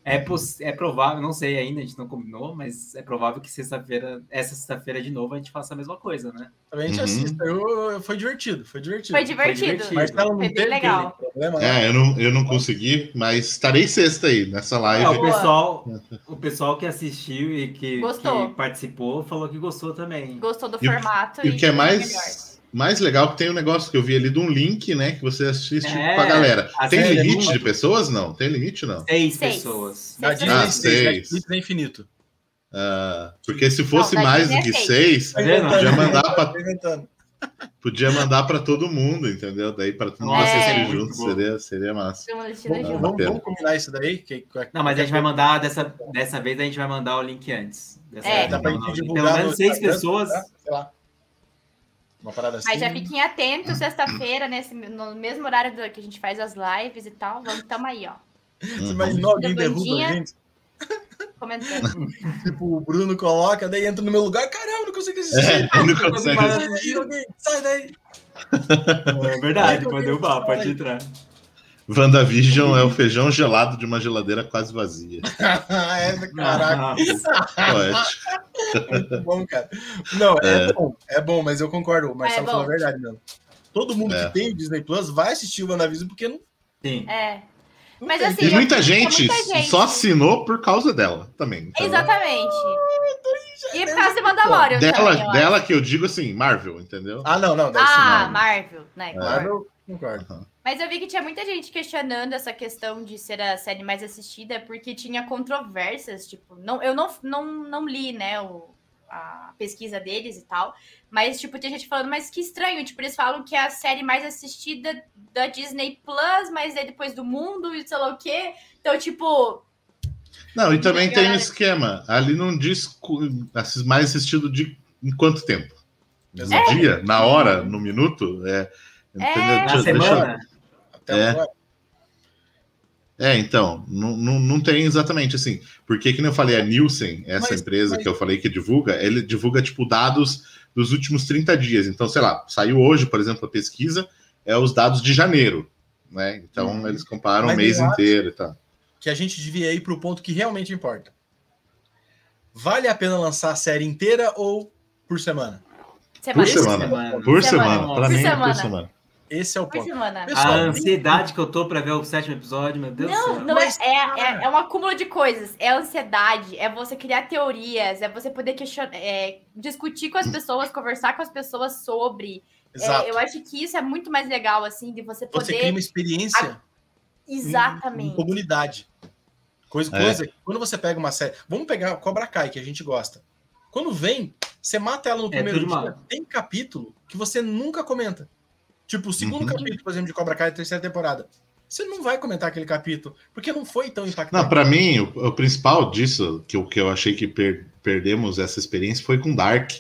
É, é provável, não sei ainda, a gente não combinou, mas é provável que sexta-feira, essa sexta-feira de novo, a gente faça a mesma coisa, né? Também a gente Uhum. assiste. Eu, eu- foi divertido, foi divertido. Foi divertido. divertido. Marcelo não Foi bem teve legal. problema, né? É, eu não, eu não consegui, mas estarei sexta aí, nessa É, live. o, pessoal, o pessoal que assistiu e que, que participou falou que gostou também. Gostou do E formato. E o que é melhor. Mais, legal que tem um negócio que eu vi ali de um link, né? Que você assiste É, com a galera. a Tem é limite muito- de pessoas? Não. Tem limite, não. Seis, Seis. pessoas. Seis Disney, Ah, seis, seis. Netflix é infinito. Ah, porque se fosse Não, da mais do é que seis. seis, Tá podia mandar para podia mandar para todo mundo, entendeu? Daí para todo mundo É. assistir muito junto, bom. seria, seria massa. Vamos, vamos, combinar isso daí? Que, Não, mas a gente vai mandar dessa, dessa vez a gente vai mandar o link antes. Dessa É. vez Dá pra não, gente não. divulgar Pelo no menos seis pessoas. tá? Sei lá. Uma parada assim. Mas já fiquem atentos sexta-feira, nesse, no mesmo horário do- que a gente faz as lives e tal. Vamos, tamo aí, ó. Você Uhum. imaginou alguém derruba a gente? Comentando. Tipo, o Bruno coloca, daí entra no meu lugar. Caramba, não consigo assistir. É, não consegue. Sai daí, alguém, Sai daí. É verdade, pode derrubar, pode entrar. WandaVision é o feijão gelado de uma geladeira quase vazia. é, caraca, Nossa. Poético. muito bom, cara. Não, é, É. bom, é bom, mas eu concordo. O Marcelo É falou a verdade mesmo. Todo mundo É. que tem o Disney Plus vai assistir o WandaVision porque não, Sim. É. não Mas tem. assim, E muita já gente, muita gente. só assinou por causa dela também. Então, Exatamente. E por causa de Mandalorian também, Dela, eu dela que eu digo assim, Marvel, entendeu? Ah, não, não, Ah, Marvel. Marvel, né? É. Marvel, concordo. Mas eu vi que tinha muita gente questionando essa questão de ser a série mais assistida, porque tinha controvérsias, tipo, não, eu não, não, não li, né, o, a pesquisa deles e tal, mas, tipo, tinha gente falando, mas que estranho, tipo, eles falam que é a série mais assistida da Disney Plus, mas é depois do mundo e sei lá o quê, então, tipo, Não, e também tem um esquema. Ali não diz mais assistido de em quanto tempo? No Exato. dia, na hora, no minuto? É? É. Na Deixa- semana, Até É. agora. É, então, não, não, não tem exatamente assim. Porque, que eu falei, a Nielsen, essa Mas- empresa mas- que eu falei que divulga, ele divulga, tipo, dados dos últimos 30 dias. Então, sei lá, saiu hoje, por exemplo, a pesquisa, é os dados de janeiro, né? Então, Uhum. eles comparam Mas o mês inteiro e tal. Que a gente devia ir para o ponto que realmente importa. Vale a pena lançar a série inteira ou por semana? Por Semana. semana. Semana. Por Semana. Por mim, semana. por semana. Esse é o ponto. Pessoal, A ansiedade que eu tô pra ver o sétimo episódio, meu Deus do Não, céu. não Mas, é, é, é, é um acúmulo de coisas. É ansiedade, é você criar teorias, é você poder questionar, é, discutir com as pessoas, conversar com as pessoas sobre. É, Exato. eu acho que isso é muito mais legal, assim, de você Você poder. cria uma experiência em- Exatamente. em comunidade. Coisa, É. coisa, quando você pega uma série. Vamos pegar Cobra Kai, que a gente gosta. Quando vem, você mata ela no É primeiro tudo dia. mal. Tem capítulo que você nunca comenta. Tipo, o segundo Uhum. capítulo, por exemplo, de Cobra Kai, terceira temporada. Você não vai comentar aquele capítulo, porque não foi tão impactante. Não, pra mim, o, o principal disso, que, eu- que eu achei que per- perdemos essa experiência, foi com Dark.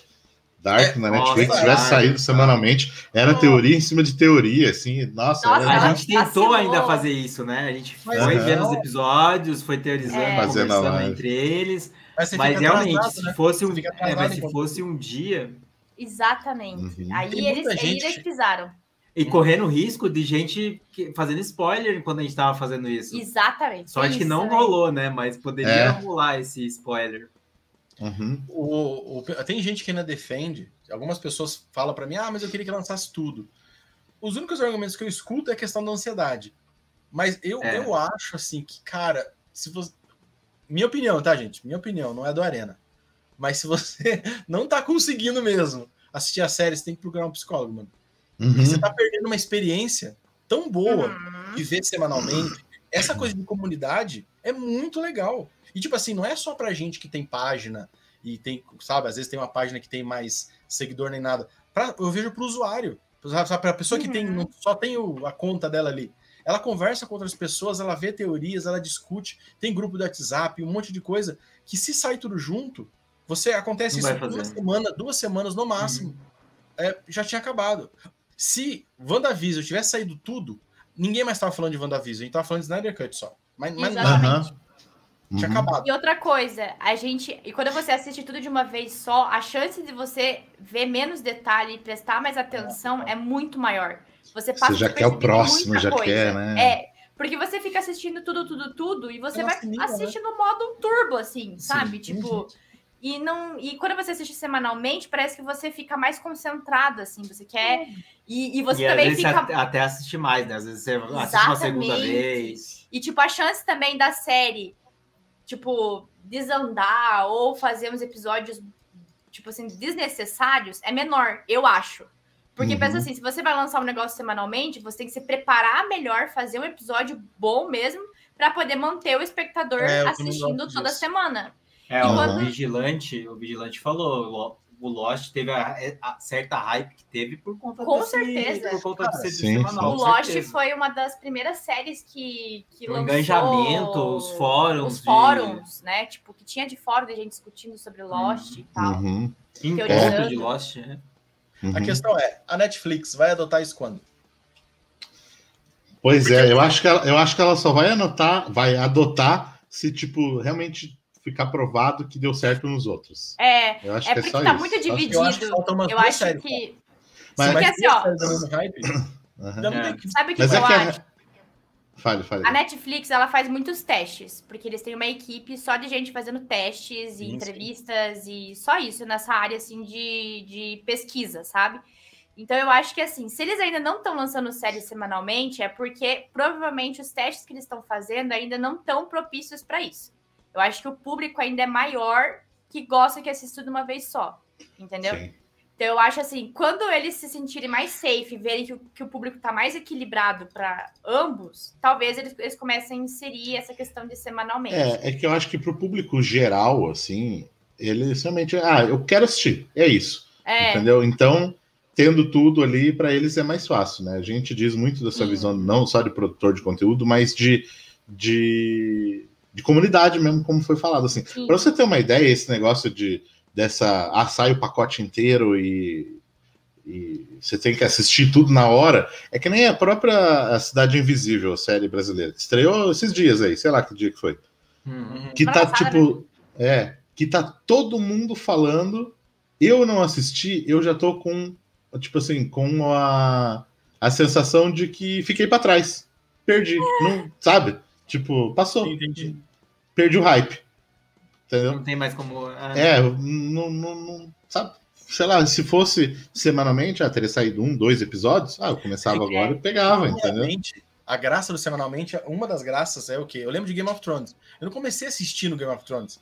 Dark É, na nossa, Netflix, se tivesse saído cara. semanalmente, era Nossa. teoria em cima de teoria, assim, nossa, Nossa, era- A gente tentou ainda fazer isso, né? A gente foi Aham. vendo os episódios, foi teorizando, É. Conversando entre eles. Mas, Mas realmente, atrasado, se né? fosse um, é, se fosse um dia Exatamente. Uhum. Aí eles, eles pisaram. E correndo risco de gente que- fazendo spoiler quando a gente tava fazendo isso. Exatamente. Sorte Isso, que não né? rolou, né? Mas poderia É. rolar esse spoiler. Uhum. O, o- tem gente que ainda defende. Algumas pessoas falam pra mim, ah, mas eu queria que lançasse tudo. Os únicos argumentos que eu escuto é a questão da ansiedade. Mas eu, É. eu acho assim que, cara, se você. Minha opinião, tá, gente? Minha opinião, não é do Arena. Mas se você não tá conseguindo mesmo assistir a série, você tem que procurar um psicólogo, mano. Uhum. você tá perdendo uma experiência tão boa Uhum. de ver semanalmente. Essa coisa de comunidade é muito legal. E, tipo assim, não é só pra gente que tem página e tem, sabe, às vezes tem uma página que tem mais seguidor nem nada. Pra, eu vejo pro usuário. Sabe, sabe, pra pessoa que tem, Uhum. não- só tem o- a conta dela ali. Ela conversa com outras pessoas, ela vê teorias, ela discute, tem grupo do WhatsApp, um monte de coisa, que se sai tudo junto, você acontece Não isso uma semana, duas semanas no máximo. É, já tinha acabado. Se WandaVision tivesse saído tudo, ninguém mais estava falando de WandaVision, a gente tava falando de Snyder Cut só. Mas, mas nada, Exatamente. Aham. tinha Uhum. acabado. E outra coisa, a gente. E quando você assiste tudo de uma vez só, a chance de você ver menos detalhe e prestar mais atenção é muito maior. Você passa Você já a quer o próximo, já coisa. quer, né? É. Porque você fica assistindo tudo, tudo, tudo, e você É vai assistir no modo turbo, assim, sabe? Sim. Tipo. E, não, e quando você assiste semanalmente, parece que você fica mais concentrado, assim, você quer. E, e você e às também vezes fica. até, assistir mais, né? Às vezes você assiste uma segunda vez. E, tipo, a chance também da série, tipo, desandar ou fazer uns episódios, tipo assim, desnecessários é menor, eu acho. Porque Uhum. pensa assim, se você vai lançar um negócio semanalmente, você tem que se preparar melhor, fazer um episódio bom mesmo, pra poder manter o espectador É, assistindo toda disso. semana. É, o quando- Vigilante, o Vigilante falou, o- Lost teve a, a certa hype que teve por conta Com desse, certeza. por conta de Cara, ser sim, semanal, o Lost certeza. foi uma das primeiras séries que, que O lançou... engajamento, os fóruns Os de- fóruns, né? Tipo, que tinha de fórum de gente discutindo sobre Lost e tal. Uhum. teorizando. de Lost, né? Uhum. A questão é, a Netflix vai adotar isso quando? Pois é, eu acho, que ela, eu acho que ela só vai anotar, vai adotar se, tipo, realmente ficar provado que deu certo nos outros. É, Eu acho É que é porque só tá isso. muito Acho dividido. Eu acho que umas Eu duas acho séries, que. Mas- Porque Mas assim, ó, É. sabe o que, Mas é eu que a- acho? Fale, fale. A Netflix, ela faz muitos testes, porque eles têm uma equipe só de gente fazendo testes e sim. entrevistas e só isso nessa área, assim, de, de pesquisa, sabe? Então, eu acho que, assim, se eles ainda não estão lançando séries semanalmente, é porque provavelmente os testes que eles estão fazendo ainda não estão propícios para isso. Eu acho que o público ainda é maior que gosta que assista de uma vez só, entendeu? Sim. Então eu acho assim, quando eles se sentirem mais safe, verem que o, que o público está mais equilibrado para ambos, talvez eles, eles comecem a inserir essa questão de semanalmente. É, é que eu acho que pro público geral, assim, eles realmente, ah, eu quero assistir, é isso, É, entendeu? Então, tendo tudo ali, para eles é mais fácil, né? A gente diz muito dessa visão, não só de produtor de conteúdo, mas de, de, de comunidade mesmo, como foi falado, assim. sim. Para você ter uma ideia, esse negócio de dessa, ah, sai o pacote inteiro e e você tem que assistir tudo na hora. É que nem a própria Cidade Invisível, a série brasileira. que Estreou esses dias aí, sei lá que dia que foi. Uhum. Que tá Engraçado, tipo. É, que tá todo mundo falando. Eu não assisti, eu já tô com. Tipo assim, com a, a sensação de que fiquei pra trás. Perdi. Não, sabe? Tipo, passou. Entendi. Perdi o hype. Entendeu? Não tem mais como. ah, É, não, não, não- sabe? Sei lá, se fosse semanalmente, ah, teria saído um, dois episódios, ah, eu começava É agora e pegava, entendeu? A graça do semanalmente, uma das graças é o quê? Eu lembro de Game of Thrones. Eu não comecei a assistir no Game of Thrones.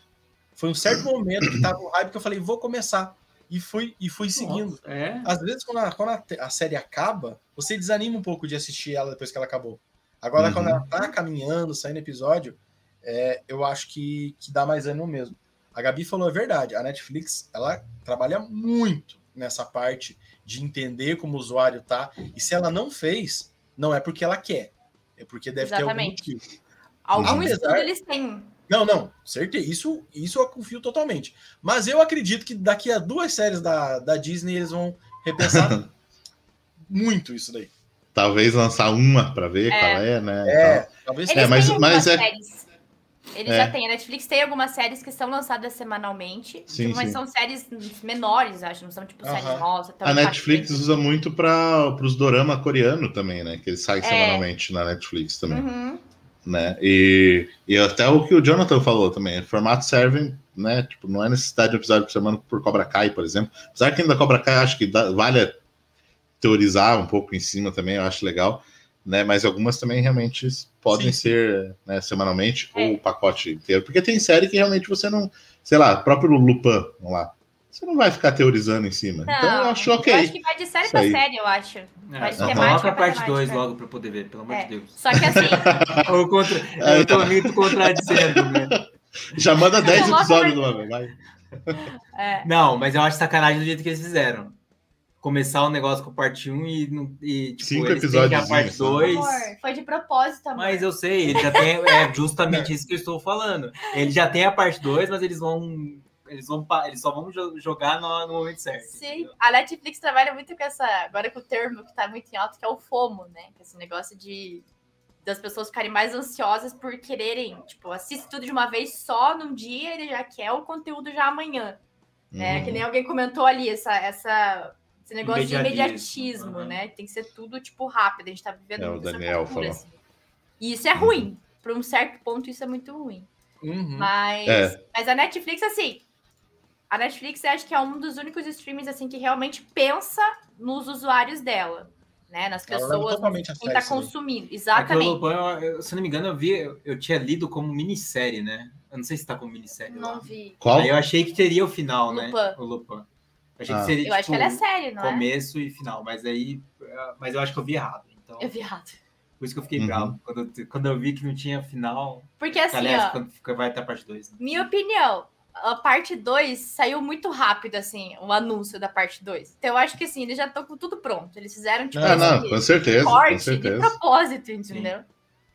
Foi um certo momento que tava no hype que eu falei, vou começar. E fui, e fui seguindo. nossa, É. Às vezes, quando, a, quando a, a série acaba, você desanima um pouco de assistir ela depois que ela acabou. Agora, Uhum. quando ela tá caminhando, saindo episódio, é, eu acho que, que dá mais ânimo mesmo. A Gabi falou a verdade. A Netflix, ela trabalha muito nessa parte de entender como o usuário tá. E se ela não fez, não é porque ela quer. É porque deve Exatamente. ter algum motivo. Algum Apesar- estudo eles têm. Não, não, certeza. Isso, isso eu confio totalmente. Mas eu acredito que daqui a duas séries da, da Disney eles vão repensar muito isso daí. Talvez lançar uma pra ver É. qual é, né? É, tal. talvez Eles mas- mas é- séries. Eles É. já têm. A Netflix tem algumas séries que são lançadas semanalmente. Sim, mas sim. são séries menores, acho. Não são tipo séries nossa. tão A Netflix usa muito para os dorama coreano também, né? Que ele sai É. semanalmente na Netflix também, Uhum. né? E, e até o que o Jonathan falou também, o formato serve, né? Tipo, não é necessidade de um episódio por semana por Cobra Kai, por exemplo. Apesar que ainda Cobra Kai acho que dá- vale teorizar um pouco em cima também, eu acho legal, né? Mas algumas também realmente podem Sim, sim. ser né, semanalmente É. ou o pacote inteiro, porque tem série que realmente você não, sei lá, próprio Lupin, vamos lá. Você não vai ficar teorizando em cima. Não, então eu acho ok. Eu acho que vai de série pra série, eu acho. É, Mas só temática coloca a pra parte temática. 2 logo pra eu poder ver, pelo amor É. de Deus. Só que assim, Eu, contra... eu tô me contradizendo, né? Já manda 10 Coloca episódios de uma vez, vai. é, Não, mas eu acho sacanagem do jeito que eles fizeram. Começar um negócio com parte 1 e, e tipo, Cinco eles têm que a episódios, parte sabe? 2. amor, foi de propósito, amor. Mas eu sei, ele já tem. É justamente isso que eu estou falando. Ele já tem a parte 2, mas eles vão. Eles vão eles só vão jo- jogar no, no momento certo. Sim, entendeu? a Netflix trabalha muito com essa. Agora com o termo que tá muito em alta, que é o FOMO, né? Que é esse negócio de das pessoas ficarem mais ansiosas por quererem, tipo, assiste tudo de uma vez só num dia, ele já quer o conteúdo já amanhã. né? Uhum. Que nem alguém comentou ali, essa, essa, esse negócio de Imediatismo, né? Tem que ser tudo, tipo, rápido. A gente tá vivendo É, o Daniel cultura, falou. assim. E isso é ruim. Para um certo ponto, isso é muito ruim. Uhum. Mas, É. mas a Netflix, assim, a Netflix eu acho que é um dos únicos streams assim que realmente pensa nos usuários dela, né? Nas leva pessoas, totalmente a quem sério tá isso daí. consumindo. Aquele Exatamente. Lupin, eu- eu- se não me engano, eu vi, eu, tinha lido como minissérie, né? Eu não sei se tá como minissérie. lá. Não vi. Qual? Aí eu achei que teria o final, né? O Lupin. Eu achei Ah. que seria Eu acho que tipo, ela é sério, não é? começo e final, mas aí. eh, Mas eu acho que eu vi errado. Então, Eu vi errado. por isso que eu fiquei Uhum. bravo. Quando, eu- quando eu vi que não tinha final. Porque assim, aliás, ó, quando fica, vai estar parte 2. Né? minha opinião, a parte 2 saiu muito rápido, assim, o anúncio da parte 2. Então eu acho que assim, eles já estão com tudo pronto. Eles fizeram, tipo, Ah, não, com certeza, com corte de certeza. propósito, entendeu?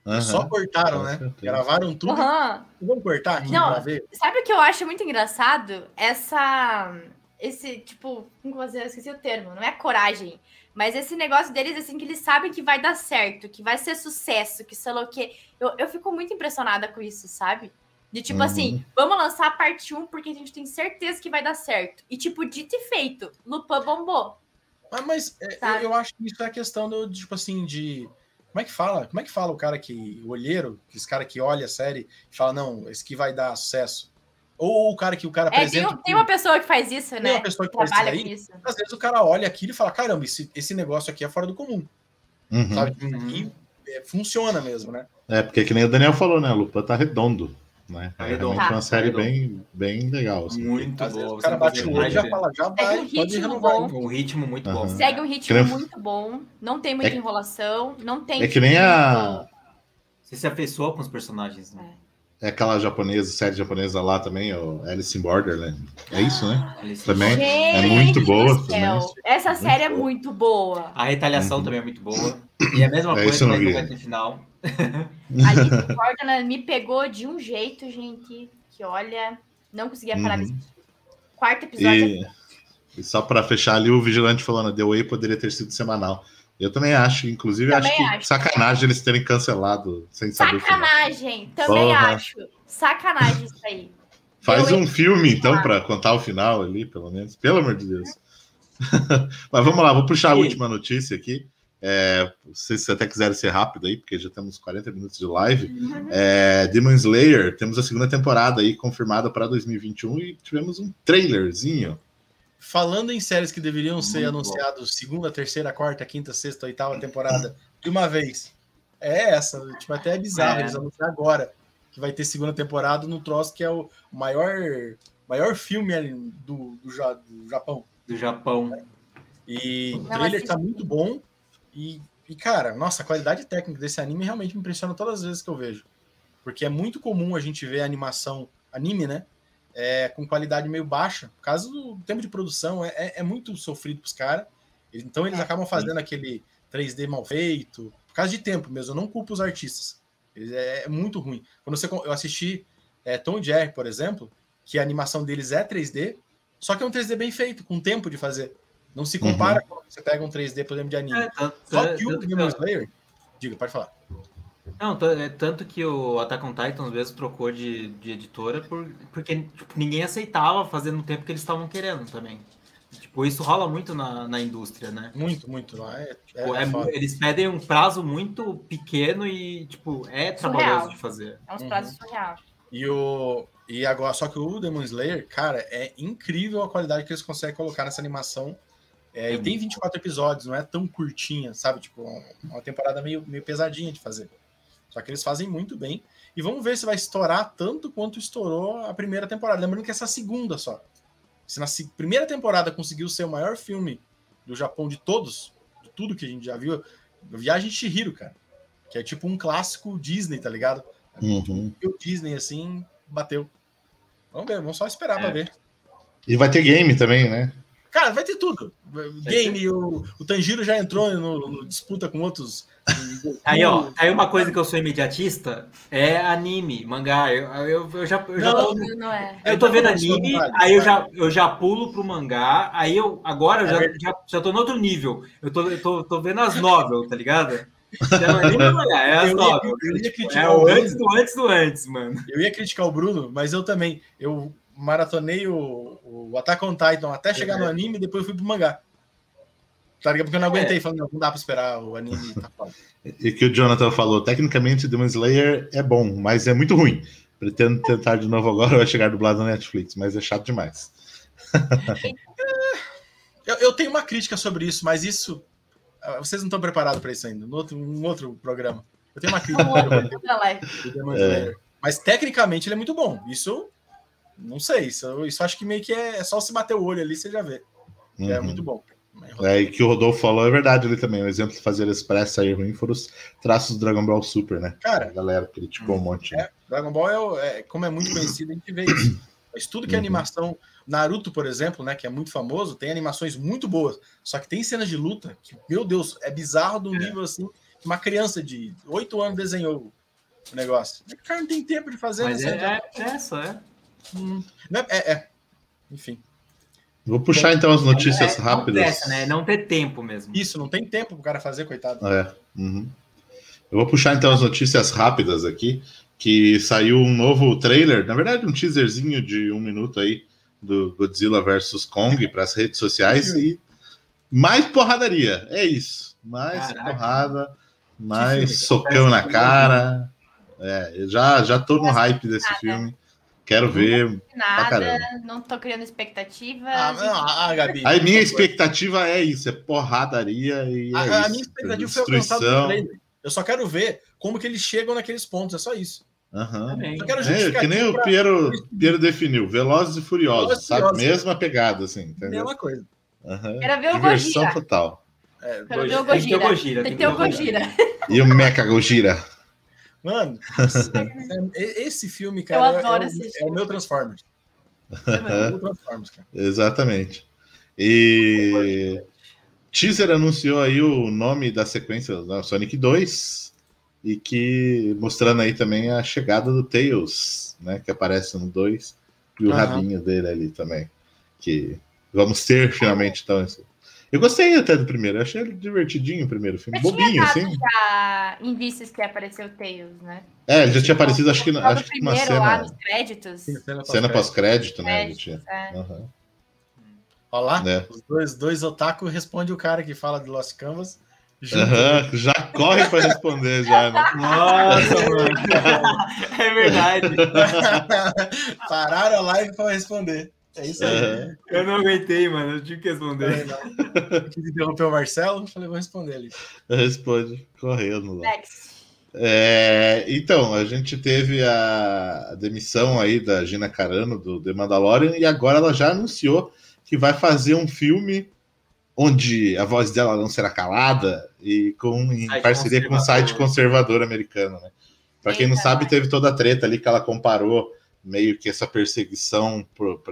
Aham, Só cortaram, com né? Gravaram tudo. Aham. Vamos cortar aqui Não. pra ver? Sabe o que eu acho muito engraçado? Essa. Esse, tipo, como eu esqueci o termo, não é coragem. Mas esse negócio deles, assim, que eles sabem que vai dar certo, que vai ser sucesso, que sei lá o quê. Eu, eu fico muito impressionada com isso, sabe? De tipo Uhum. assim, vamos lançar a parte 1 porque a gente tem certeza que vai dar certo. E, tipo, dito e feito, Lupin bombou. Ah, mas é, eu acho que isso é a questão do, tipo assim, de. Como é que fala? Como é que fala o cara que. O olheiro, esse cara que olha a série e fala, não, esse que vai dar sucesso. Ou o cara que o cara É, tem, apresenta. um- tem uma pessoa que faz isso, tem né? uma pessoa que faz isso Trabalha com aí. isso. Às vezes o cara olha aquilo e fala: caramba, esse, esse negócio aqui é fora do comum. Uhum. Sabe? Tipo, Uhum. é, funciona mesmo, né? É, porque que nem o Daniel falou, né? A Lupa tá redondo. Né? Tá é redondo. realmente uma Tá. série Tá bem, bem legal. Assim. Muito Às vezes boa. o cara bate o olho e já fala, já Segue vai, um pode ritmo renovar. bom. Um ritmo muito bom. Aham. Segue um ritmo nem- muito bom, não tem muita É- enrolação, não tem. É que nem a. Você se afeiçoa com os personagens, né? É aquela japonesa, série japonesa lá também, o Alice in Borderland. É isso, né? Também. Gente é muito boa também. Essa Muito série é muito boa. A retaliação Uhum. também é muito boa. E é a mesma É, coisa, não vi. vai ter final. A Alice Borderland me pegou de um jeito, gente, que olha, não conseguia parar Uhum. Quarto episódio. E, E só para fechar ali, o Vigilante falando, The Way poderia ter sido semanal. Eu também acho, inclusive Também acho que acho. sacanagem eles terem cancelado sem saber o final. Sacanagem. Também Porra. acho. Sacanagem isso aí. Faz The um filme, então, para contar o final ali, pelo menos. Pelo amor de Deus. Mas vamos lá, vou puxar a última notícia aqui. É, se você até quiser ser rápido aí, porque já temos 40 minutos de live. É, Demon Slayer, temos a segunda temporada aí confirmada para 2021 e tivemos um trailerzinho. Falando em séries que deveriam ser Muito anunciados segunda, terceira, quarta, quinta, sexta, oitava temporada de uma vez. É essa, tipo, até é bizarro É. eles anunciaram agora que vai ter segunda temporada no troço que é o maior, maior filme ali do, do, do Japão. Do Japão. E o trailer tá muito bom. E, e, cara, nossa, a qualidade técnica desse anime realmente me impressiona todas as vezes que eu vejo. Porque é muito comum a gente ver animação, anime, né? É, com qualidade meio baixa. Por causa do tempo de produção, é, é- é muito sofrido pros caras. Então eles É, acabam fazendo aquele 3D mal feito. Por causa de tempo mesmo, eu não culpo os artistas. Eles- É, é muito ruim. Quando você, eu assisti é, Tom Jerry, por exemplo, que a animação deles é 3D, só que é um 3D bem feito, com tempo de fazer. Não se compara quando você pega um 3D, por exemplo, de anime. É, tanto, Só tanto- que o Demon Slayer. Diga, pode falar. Não, é tanto que o Attack on Titan mesmo trocou de, de editora por, porque tipo, ninguém aceitava fazer no tempo que eles estavam querendo também. Tipo, isso rola muito na, na indústria, né? Muito, muito. lá. É, Tipo, é é eles pedem um prazo muito pequeno e, tipo, é trabalhoso Surreal. de fazer. É uns Uhum. prazos surreais. E, o, e agora, só que o Demon Slayer, cara, é incrível a qualidade que eles conseguem colocar nessa animação. É, É e tem muito 24 episódios, não é tão curtinha, sabe? Tipo, um- uma temporada meio, meio pesadinha de fazer. Só que eles fazem muito bem. E vamos ver se vai estourar tanto quanto estourou a primeira temporada. Lembrando que essa é a segunda só. Se na primeira temporada conseguiu ser o maior filme do Japão de todos, de tudo que a gente já viu, Viagem de Chihiro, cara. Que é tipo um clássico Disney, tá ligado? Uhum. E o Disney, assim, bateu. Vamos ver, vamos só esperar É. pra ver. E vai ter game também, né? Cara, vai ter tudo. Game, o, o Tanjiro já entrou no, no disputa com outros. Aí, ó, aí uma coisa que eu sou imediatista é anime, mangá. Eu, eu, eu já, eu já Não, tô, Não é. eu tô vendo anime, aí eu já, eu já pulo pro mangá, aí eu agora eu É já, já, já tô no outro nível. Eu tô, eu tô, tô vendo as novel, tá ligado? Não é é as Eu ia- novel. eu ia Tipo, criticar é o antes do antes do antes, mano. Eu ia criticar o Bruno, mas eu também. Eu maratonei o, o Attack on Titan até chegar no anime e depois fui pro mangá. Tá ligado? Porque eu não aguentei, falando, não, não dá pra esperar o anime. Tá. E que o Jonathan falou, tecnicamente Demon Slayer é bom, mas é muito ruim. Pretendo tentar de novo agora, vai chegar dublado na Netflix, mas é chato demais. eu, eu tenho uma crítica sobre isso, mas isso. ah, Vocês não estão preparados pra isso ainda. No outro, um outro programa. Eu tenho uma crítica É. Slayer. Mas tecnicamente ele é muito bom. Isso. Não sei. Isso, isso acho que meio que é, é só se bater o olho ali, você já vê. É Uhum. muito bom. É, e que o Rodolfo falou é verdade ali também. O exemplo de fazer Express sair ruim foram os traços do Dragon Ball Super, né? A Cara, galera criticou um monte. né? É, Dragon Ball é, o- é- como é muito conhecido, a gente vê isso. Mas tudo que é Uhum. animação, Naruto, por exemplo, né, que é muito famoso, tem animações muito boas. Só que tem cenas de luta que, meu Deus, é bizarro de um nível assim que uma criança de 8 anos desenhou o negócio. O cara não tem tempo de fazer. Mas é, é, é só, é. Hum, é, é, é. Enfim, Vou puxar então as notícias É, rápidas. Não pressa, né? Não ter tempo mesmo. isso, não tem tempo pro cara fazer, coitado. É. uhum. Eu vou puxar então as notícias rápidas aqui, que saiu um novo trailer, na verdade um teaserzinho de um minuto aí do Godzilla vs Kong para as redes sociais e mais porradaria, é isso, mais Caraca. porrada, mais socão na cara. É, eu já já tô no hype desse filme, quero ver. Nada, não tô criando expectativas. Ah, não, ah, Gabi. A minha expectativa é isso, é porradaria e é A, a isso, minha expectativa foi alcançada no destruição. trailer. Eu só quero ver como que eles chegam naqueles pontos, é só isso. Quero É, justificar que nem o Piero, Piero definiu, Velozes e Furiosos, Velozes sabe? Furiosos. Mesma pegada, assim, entendeu? Mesma coisa. Aham. Quero ver o Diversão Gojira. total. É, Quero dois- ver o Tem que ter o Gojira. Gojira. Tem que ter o Gojira. E o Mecha Gojira. Mano, é- esse filme, cara, Eu é- adoro é, é o meu Transformers. É o meu Transformers, cara. Exatamente. E teaser anunciou aí o nome da sequência da Sonic 2 e que mostrando aí também a chegada do Tails, né, que aparece no 2 e o Aham. rabinho dele ali também, que Vamos ter finalmente, então, esse. Eu gostei até do primeiro, achei ele divertidinho o primeiro filme, Eu bobinho, tinha assim. já indícios que apareceu o Tails, né? É, ele já tinha aparecido, acho que, Só acho que uma primeiro lá cena, nos créditos. Cena cena pós-crédito, né? ele Créditos, tinha. é. Aham. Olha lá, né? os dois, dois otaku respondem o cara que fala de Lost Canvas. Aham, já corre para responder já, né? Nossa, mano. É verdade. Pararam a live para responder. É isso aí. Aham. Eu não aguentei, mano. Eu tive que responder. Quis interromper o Marcelo, falei, vou responder ali. Responde correndo lá. Next. É, então, a gente teve a, demissão aí da Gina Carano do The Mandalorian e agora ela já anunciou que vai fazer um filme onde a voz dela não será calada e com em Site parceria com um site conservador americano, né? Para quem não sabe, teve toda a treta ali que ela comparou meio que essa perseguição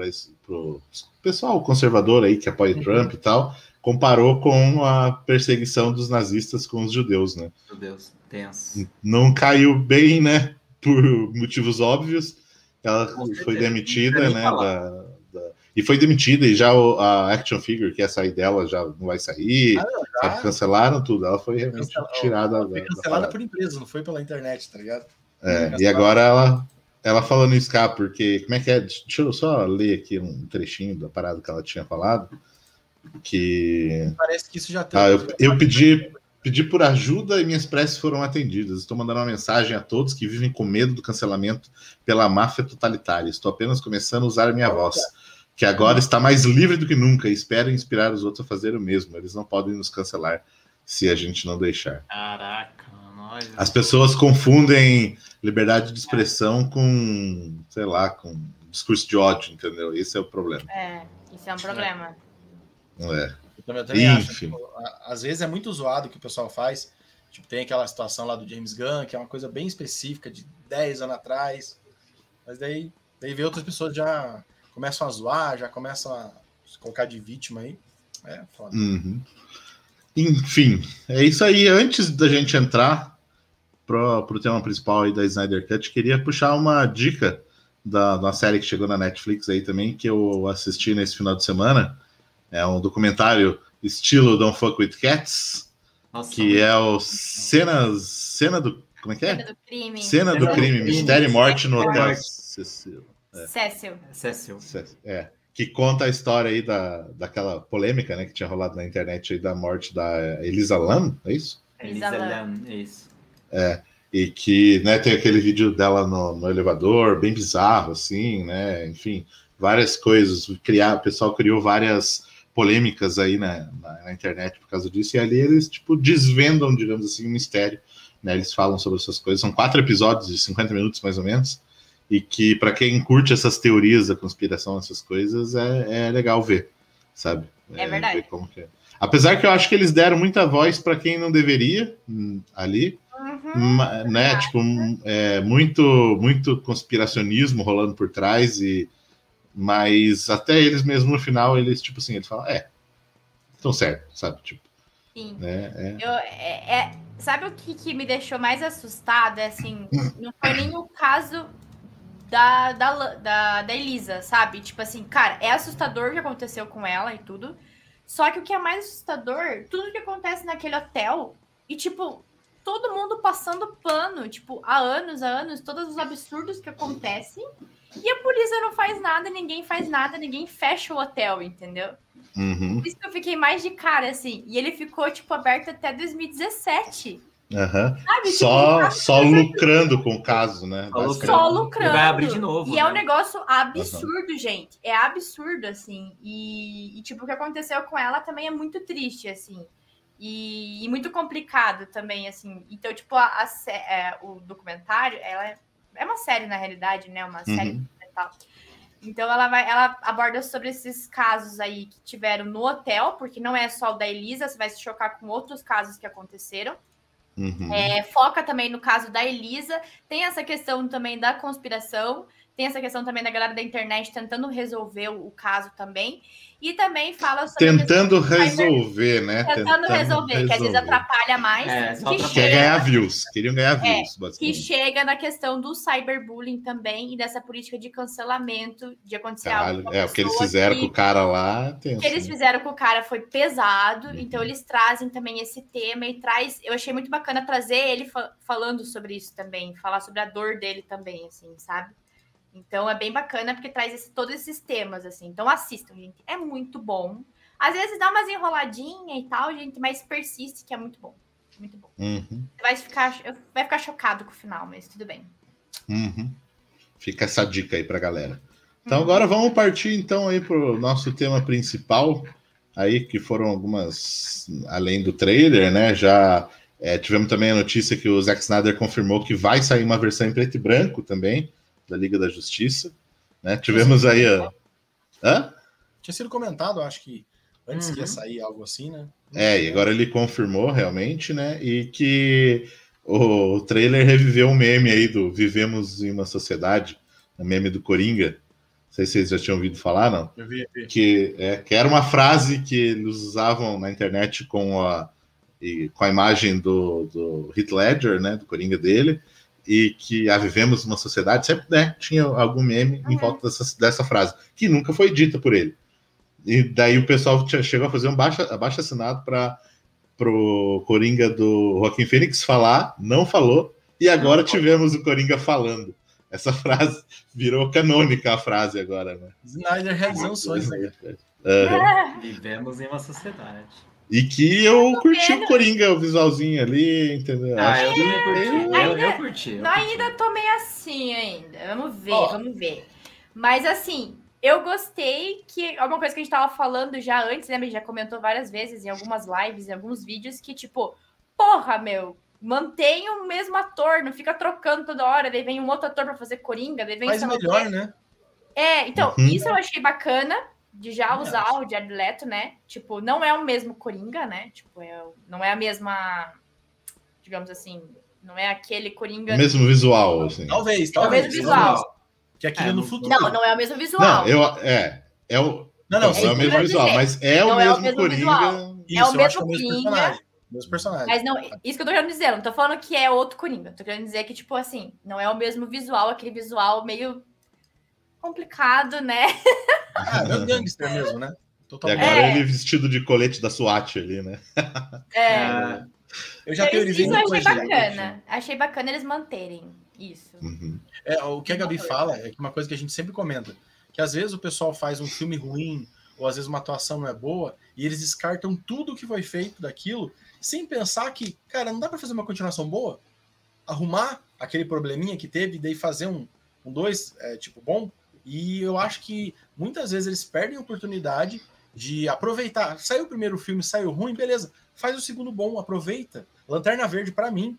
esse- pro pessoal conservador aí que apoia Trump e tal, comparou com a perseguição dos nazistas com os judeus, né? Meu Deus, tenso. não caiu bem, né? Por motivos óbvios. Ela foi demitida, né? da- da- E foi demitida, e já o- a action figure que ia sair dela já não vai sair. Ah, sabe? Cancelaram tudo. Ela foi realmente Cancela- tirada Ela da, Foi da cancelada parada. por empresa, não foi pela internet, tá ligado? É, e cancelada. agora ela, ela falando isso, cá, porque. Como é que é? Deixa eu só ler aqui um trechinho da parada que ela tinha falado. Que. Parece que isso já tem. Ah, eu, eu pedi, pedi por ajuda e minhas preces foram atendidas. Estou mandando uma mensagem a todos que vivem com medo do cancelamento pela máfia totalitária. Estou apenas começando a usar minha voz, que agora está mais livre do que nunca e espero inspirar os outros a fazer o mesmo. Eles não podem nos cancelar se a gente não deixar. Caraca, nós. As pessoas confundem liberdade de expressão com, sei lá, com discurso de ódio, entendeu? Esse é o problema. É, isso é um problema. Não é? Eu também, eu também acho. Enfim. tipo, às vezes é muito zoado o que o pessoal faz. Tipo, tem aquela situação lá do James Gunn, que é uma coisa bem específica, de 10 anos atrás. Mas daí, daí vê outras pessoas já começam a zoar, já começam a se colocar de vítima aí. É foda. Uhum. Enfim, é isso aí. Antes da gente entrar pro, pro tema principal aí da Snyder Cut, queria puxar uma dica da, da série que chegou na Netflix aí também, que eu assisti nesse final de semana. É um documentário estilo Don't Fuck With Cats, Nossa, que é o cenas, cena do. Como é que Cena é? do crime. Cena do Cena do crime, crime. mistério e morte no hotel. morte. Cecil. Cécil. Cécil. É, que conta a história aí da, daquela polêmica, né, que tinha rolado na internet aí da morte da Elisa Lam, é isso? Elisa Elisa Lam, é isso. E que, né, tem aquele vídeo dela no, no elevador, bem bizarro, assim, né, enfim, várias coisas, criar, o pessoal criou várias polêmicas aí na, na, na internet por causa disso, e ali eles, tipo, desvendam, digamos assim, um mistério, né, eles falam sobre essas coisas, são quatro episódios de 50 minutos, mais ou menos, e que, para quem curte essas teorias da conspiração, essas coisas, é, é legal ver, sabe? É verdade. ver como que é. Apesar que eu acho que eles deram muita voz para quem não deveria hum, ali, Uhum. Né? Tipo, é, muito, muito conspiracionismo rolando por trás e mas até eles mesmo no final eles tipo assim eles falam é estão certo sabe tipo Sim. né é, Eu, é, é- sabe o que, que me deixou mais assustada? É assim, não foi nem o caso da, da, da, da Elisa, sabe? Tipo assim, cara, é assustador o que aconteceu com ela e tudo. Só que o que é mais assustador, tudo que acontece naquele hotel e, tipo, todo mundo passando pano, tipo, há anos, há anos, todos os absurdos que acontecem. E a polícia não faz nada, ninguém faz nada, ninguém fecha o hotel, entendeu? uhum, Por isso que eu fiquei mais de cara, assim. E ele ficou, tipo, aberto até 2017. aham. Sabe? só tipo, só lucrando com o caso né Só basicamente. só lucrando. vai abrir de novo, E é um né? negócio absurdo, gente. É absurdo, assim. E, e, tipo, o que aconteceu com ela também é muito triste, assim. E, e muito complicado também, assim. Então, tipo, a, a é, o documentário, ela é, é uma série, na realidade, né? Uma série Uhum. documental. Então ela vai, ela aborda sobre esses casos aí que tiveram no hotel, porque não é só o da Elisa, você vai se chocar com outros casos que aconteceram. Uhum. É, foca também no caso da Elisa. Tem essa questão também da conspiração, tem essa questão também da galera da internet tentando resolver o, caso também. E também fala sobre. Tentando resolver, né? Tentando, tentando resolver, resolver, que às vezes atrapalha mais. É, que chega, quer ganhar views, queriam ganhar é, views, é, basicamente. Que chega na questão do cyberbullying também e dessa política de cancelamento, de acontecer Caralho, algo. É, o que eles fizeram que, com o cara lá. Tem, o que eles fizeram com o cara foi pesado, uhum. então eles trazem também esse tema e traz. Eu achei muito bacana trazer ele fa falando sobre isso também, falar sobre a dor dele também, assim, sabe? Então é bem bacana porque traz esse, todos esses temas, assim. Então assistam, gente. É muito bom. Às vezes dá umas enroladinhas e tal, gente, mas persiste, que é muito bom. Muito bom. Uhum. Vai, ficar, vai ficar chocado com o final, mas tudo bem. Uhum. Fica essa dica aí pra galera. Então uhum. agora vamos partir então aí pro nosso tema principal, aí que foram algumas, além do trailer, né? Já é, tivemos também a notícia que o Zack Snyder confirmou que vai sair uma versão em preto e branco também da Liga da Justiça. Né? Tivemos aí a. Hã? Tinha sido comentado, acho que antes uhum. que ia uhum. sair algo assim, né? É, e agora ele confirmou realmente, né? E que o trailer reviveu um meme aí do Vivemos em uma Sociedade, o meme do Coringa. Não sei se vocês já tinham ouvido falar, não. Eu vi, eu vi. Que, é, que era uma frase que eles usavam na internet com a, e, com a imagem do, do Heath Ledger, né? Do Coringa dele e que a vivemos numa sociedade, sempre né, tinha algum meme uhum. em volta dessa, dessa frase, que nunca foi dita por ele. E daí o pessoal chegou a fazer um baixo, assinado para o Coringa do Joaquim Fênix falar, não falou, e agora tivemos o Coringa falando. Essa frase virou canônica a frase agora, né? Snyder realizou né? Uhum. Vivemos em uma sociedade. E que eu curti o Coringa, o visualzinho ali, entendeu? Ah, eu, eu, curti. Eu, ainda, eu curti. Eu ainda tô meio assim ainda. Vamos ver, oh. vamos ver. Mas assim, eu gostei que alguma coisa que a gente tava falando já antes, né? A gente já comentou várias vezes em algumas lives, em alguns vídeos, que, tipo, porra, meu, mantém o mesmo ator, não fica trocando toda hora, daí vem um outro ator pra fazer Coringa, daí vem Faz melhor, né? É, então, uhum. isso eu achei bacana de já usar o Jared Leto, né? Tipo, não é o mesmo Coringa, né? Tipo, é, não é a mesma, digamos assim, não é aquele Coringa. O mesmo visual, assim. Talvez, talvez. É o mesmo visual. Que aquilo é, no futuro. Não, não é o mesmo visual. Não, eu, é, é o. Não, não, não é o mesmo visual, mas é o, mesmo, é o mesmo Coringa. Visual. Isso, é o mesmo Coringa. Meus personagens. Mas não, isso que eu tô querendo dizer, não tô falando que é outro Coringa. Tô querendo dizer que, tipo assim, não é o mesmo visual, aquele visual meio complicado, né? Ah, é um gangster mesmo, né? Totalmente. E agora é. ele vestido de colete da SWAT ali, né? É. é. Eu já teorizei Isso eu achei bacana. Achei bacana eles manterem isso. Uhum. É, o que a Gabi fala é uma coisa que a gente sempre comenta. Que às vezes o pessoal faz um filme ruim, ou às vezes uma atuação não é boa, e eles descartam tudo que foi feito daquilo, sem pensar que, cara, não dá para fazer uma continuação boa? Arrumar aquele probleminha que teve, e daí fazer um, um dois, é, tipo, bom, e eu acho que muitas vezes eles perdem a oportunidade de aproveitar. Saiu o primeiro filme, saiu ruim, beleza. Faz o segundo bom, aproveita. Lanterna Verde, para mim,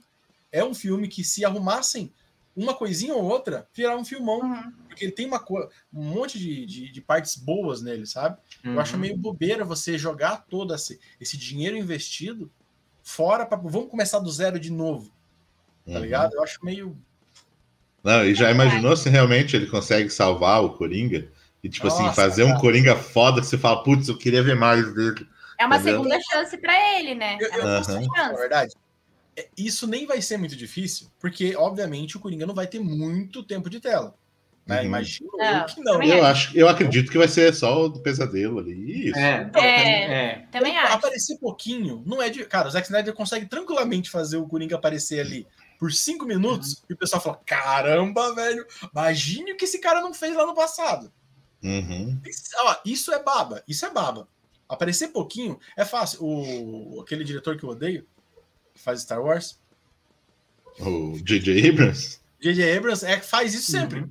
é um filme que, se arrumassem uma coisinha ou outra, virar um filmão. Uhum. Porque ele tem uma um monte de, de, de, partes boas nele, sabe? Uhum. Eu acho uhum. meio bobeira você jogar todo esse, esse dinheiro investido fora para Vamos começar do zero de novo. Tá uhum. ligado? Eu acho meio não, e já imaginou se realmente ele consegue salvar o Coringa? E, tipo assim, Nossa, assim, fazer cara. um Coringa foda que você fala, putz, eu queria ver mais dele. É uma Entendeu? segunda chance para ele, né? Eu, eu, uhum. Na verdade, é, isso nem vai ser muito difícil, porque, obviamente, o Coringa não vai ter muito tempo de tela. Né? Uhum. Imagino não, que não. Eu, acho, eu acredito que vai ser só o pesadelo ali. Isso. É, é, é. também acho. Aparecer pouquinho, não é de. Cara, o Zack Snyder consegue tranquilamente fazer o Coringa aparecer ali por cinco minutos uhum. e o pessoal fala: caramba, velho, imagine o que esse cara não fez lá no passado. Uhum. Isso, ó, isso é baba, isso é baba. Aparecer pouquinho é fácil. O, aquele diretor que eu odeio, que faz Star Wars. O J.J. Abrams? J.J. Abrams é, faz isso sempre. Uhum.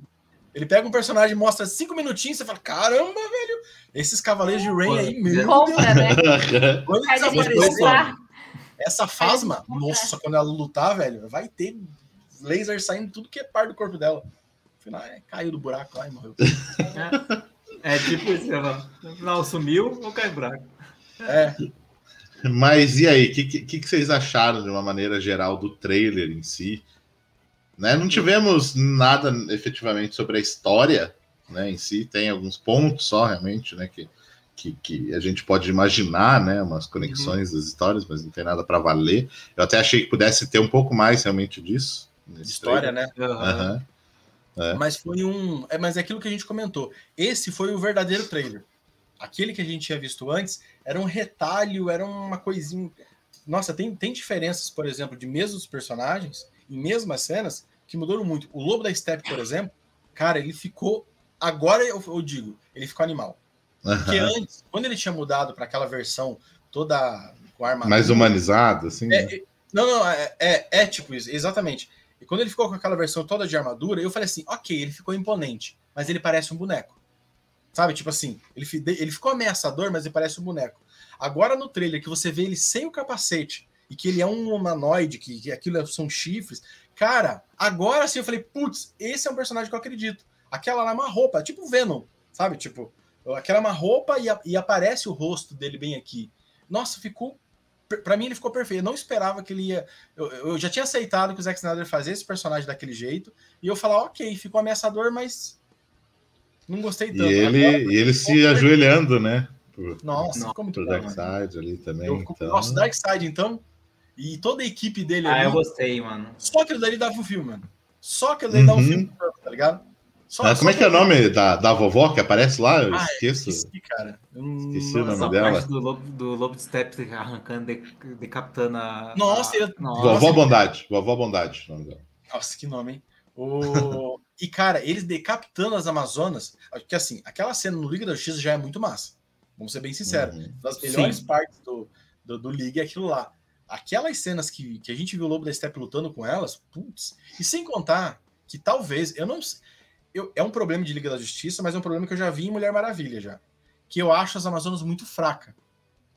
Ele pega um personagem, mostra cinco minutinhos, você fala: caramba, velho, esses Cavaleiros de Rain aí, meu Deus. Né? Quando eles apareceram. Essa Fasma, nossa, quando ela lutar, velho, vai ter laser saindo tudo que é par do corpo dela. No final, é, caiu do buraco lá e morreu. É, é tipo isso, no final sumiu ou caiu buraco. É. Mas e aí, o que, que, que, vocês acharam de uma maneira geral do trailer em si? Né? Não tivemos nada efetivamente sobre a história né, em si, tem alguns pontos só realmente, né, que, que, que a gente pode imaginar, né, umas conexões uhum. das histórias, mas não tem nada para valer. Eu até achei que pudesse ter um pouco mais realmente disso. História, trailer. né? Uhum. Uhum. É. Mas foi um. É, mas é aquilo que a gente comentou. Esse foi o verdadeiro trailer. Aquele que a gente tinha visto antes era um retalho, era uma coisinha. Nossa, tem, tem diferenças, por exemplo, de mesmos personagens em mesmas cenas que mudaram muito. O Lobo da Steppe, por exemplo, cara, ele ficou. Agora eu, eu digo, ele ficou animal. Porque antes, quando ele tinha mudado para aquela versão toda com arma mais humanizada, assim. É, né? Não, não, é, é, é, tipo isso, exatamente. E quando ele ficou com aquela versão toda de armadura, eu falei assim: ok, ele ficou imponente, mas ele parece um boneco. Sabe? Tipo assim, ele, ele ficou ameaçador, mas ele parece um boneco. Agora no trailer, que você vê ele sem o capacete e que ele é um humanoide, que, que aquilo são chifres. Cara, agora sim eu falei: putz, esse é um personagem que eu acredito. Aquela lá é uma roupa, tipo Venom, sabe? Tipo, aquela é uma roupa e, e aparece o rosto dele bem aqui. Nossa, ficou para mim ele ficou perfeito. Eu não esperava que ele ia. Eu, eu, já tinha aceitado que o Zack Snyder fazia esse personagem daquele jeito. E eu falar, ok, ficou ameaçador, mas não gostei tanto. E ele, Agora, e ele se perfeito. ajoelhando, né? Por, Nossa, ficou muito bom. Darkseid ali também. Eu, então... Nossa, Darkseid, então. E toda a equipe dele ah, ali. Ah, eu gostei, mano. Só aquilo dali dava um filme, mano. Só aquilo dali uhum. dava um filme, tá ligado? Só, ah, como é que é o nome da, da vovó que aparece lá? Eu ah, esqueço. Esqueci, cara. Esqueci o nome dela. Do lobo, do lobo de Steps arrancando, de, decapitando a. Nossa, a... Nossa. Vovó Bondade. Vovó Bondade. Nome dela. Nossa, que nome, hein? O... e, cara, eles decapitando as Amazonas. Porque, assim, aquela cena no Liga da Justiça já é muito massa. Vamos ser bem sinceros. Uhum. Das melhores Sim. partes do, do, do Liga é aquilo lá. Aquelas cenas que, que a gente viu o Lobo da Steppe lutando com elas, putz. E sem contar que talvez, eu não sei eu, é um problema de Liga da Justiça, mas é um problema que eu já vi em Mulher Maravilha já. Que eu acho as Amazonas muito fraca.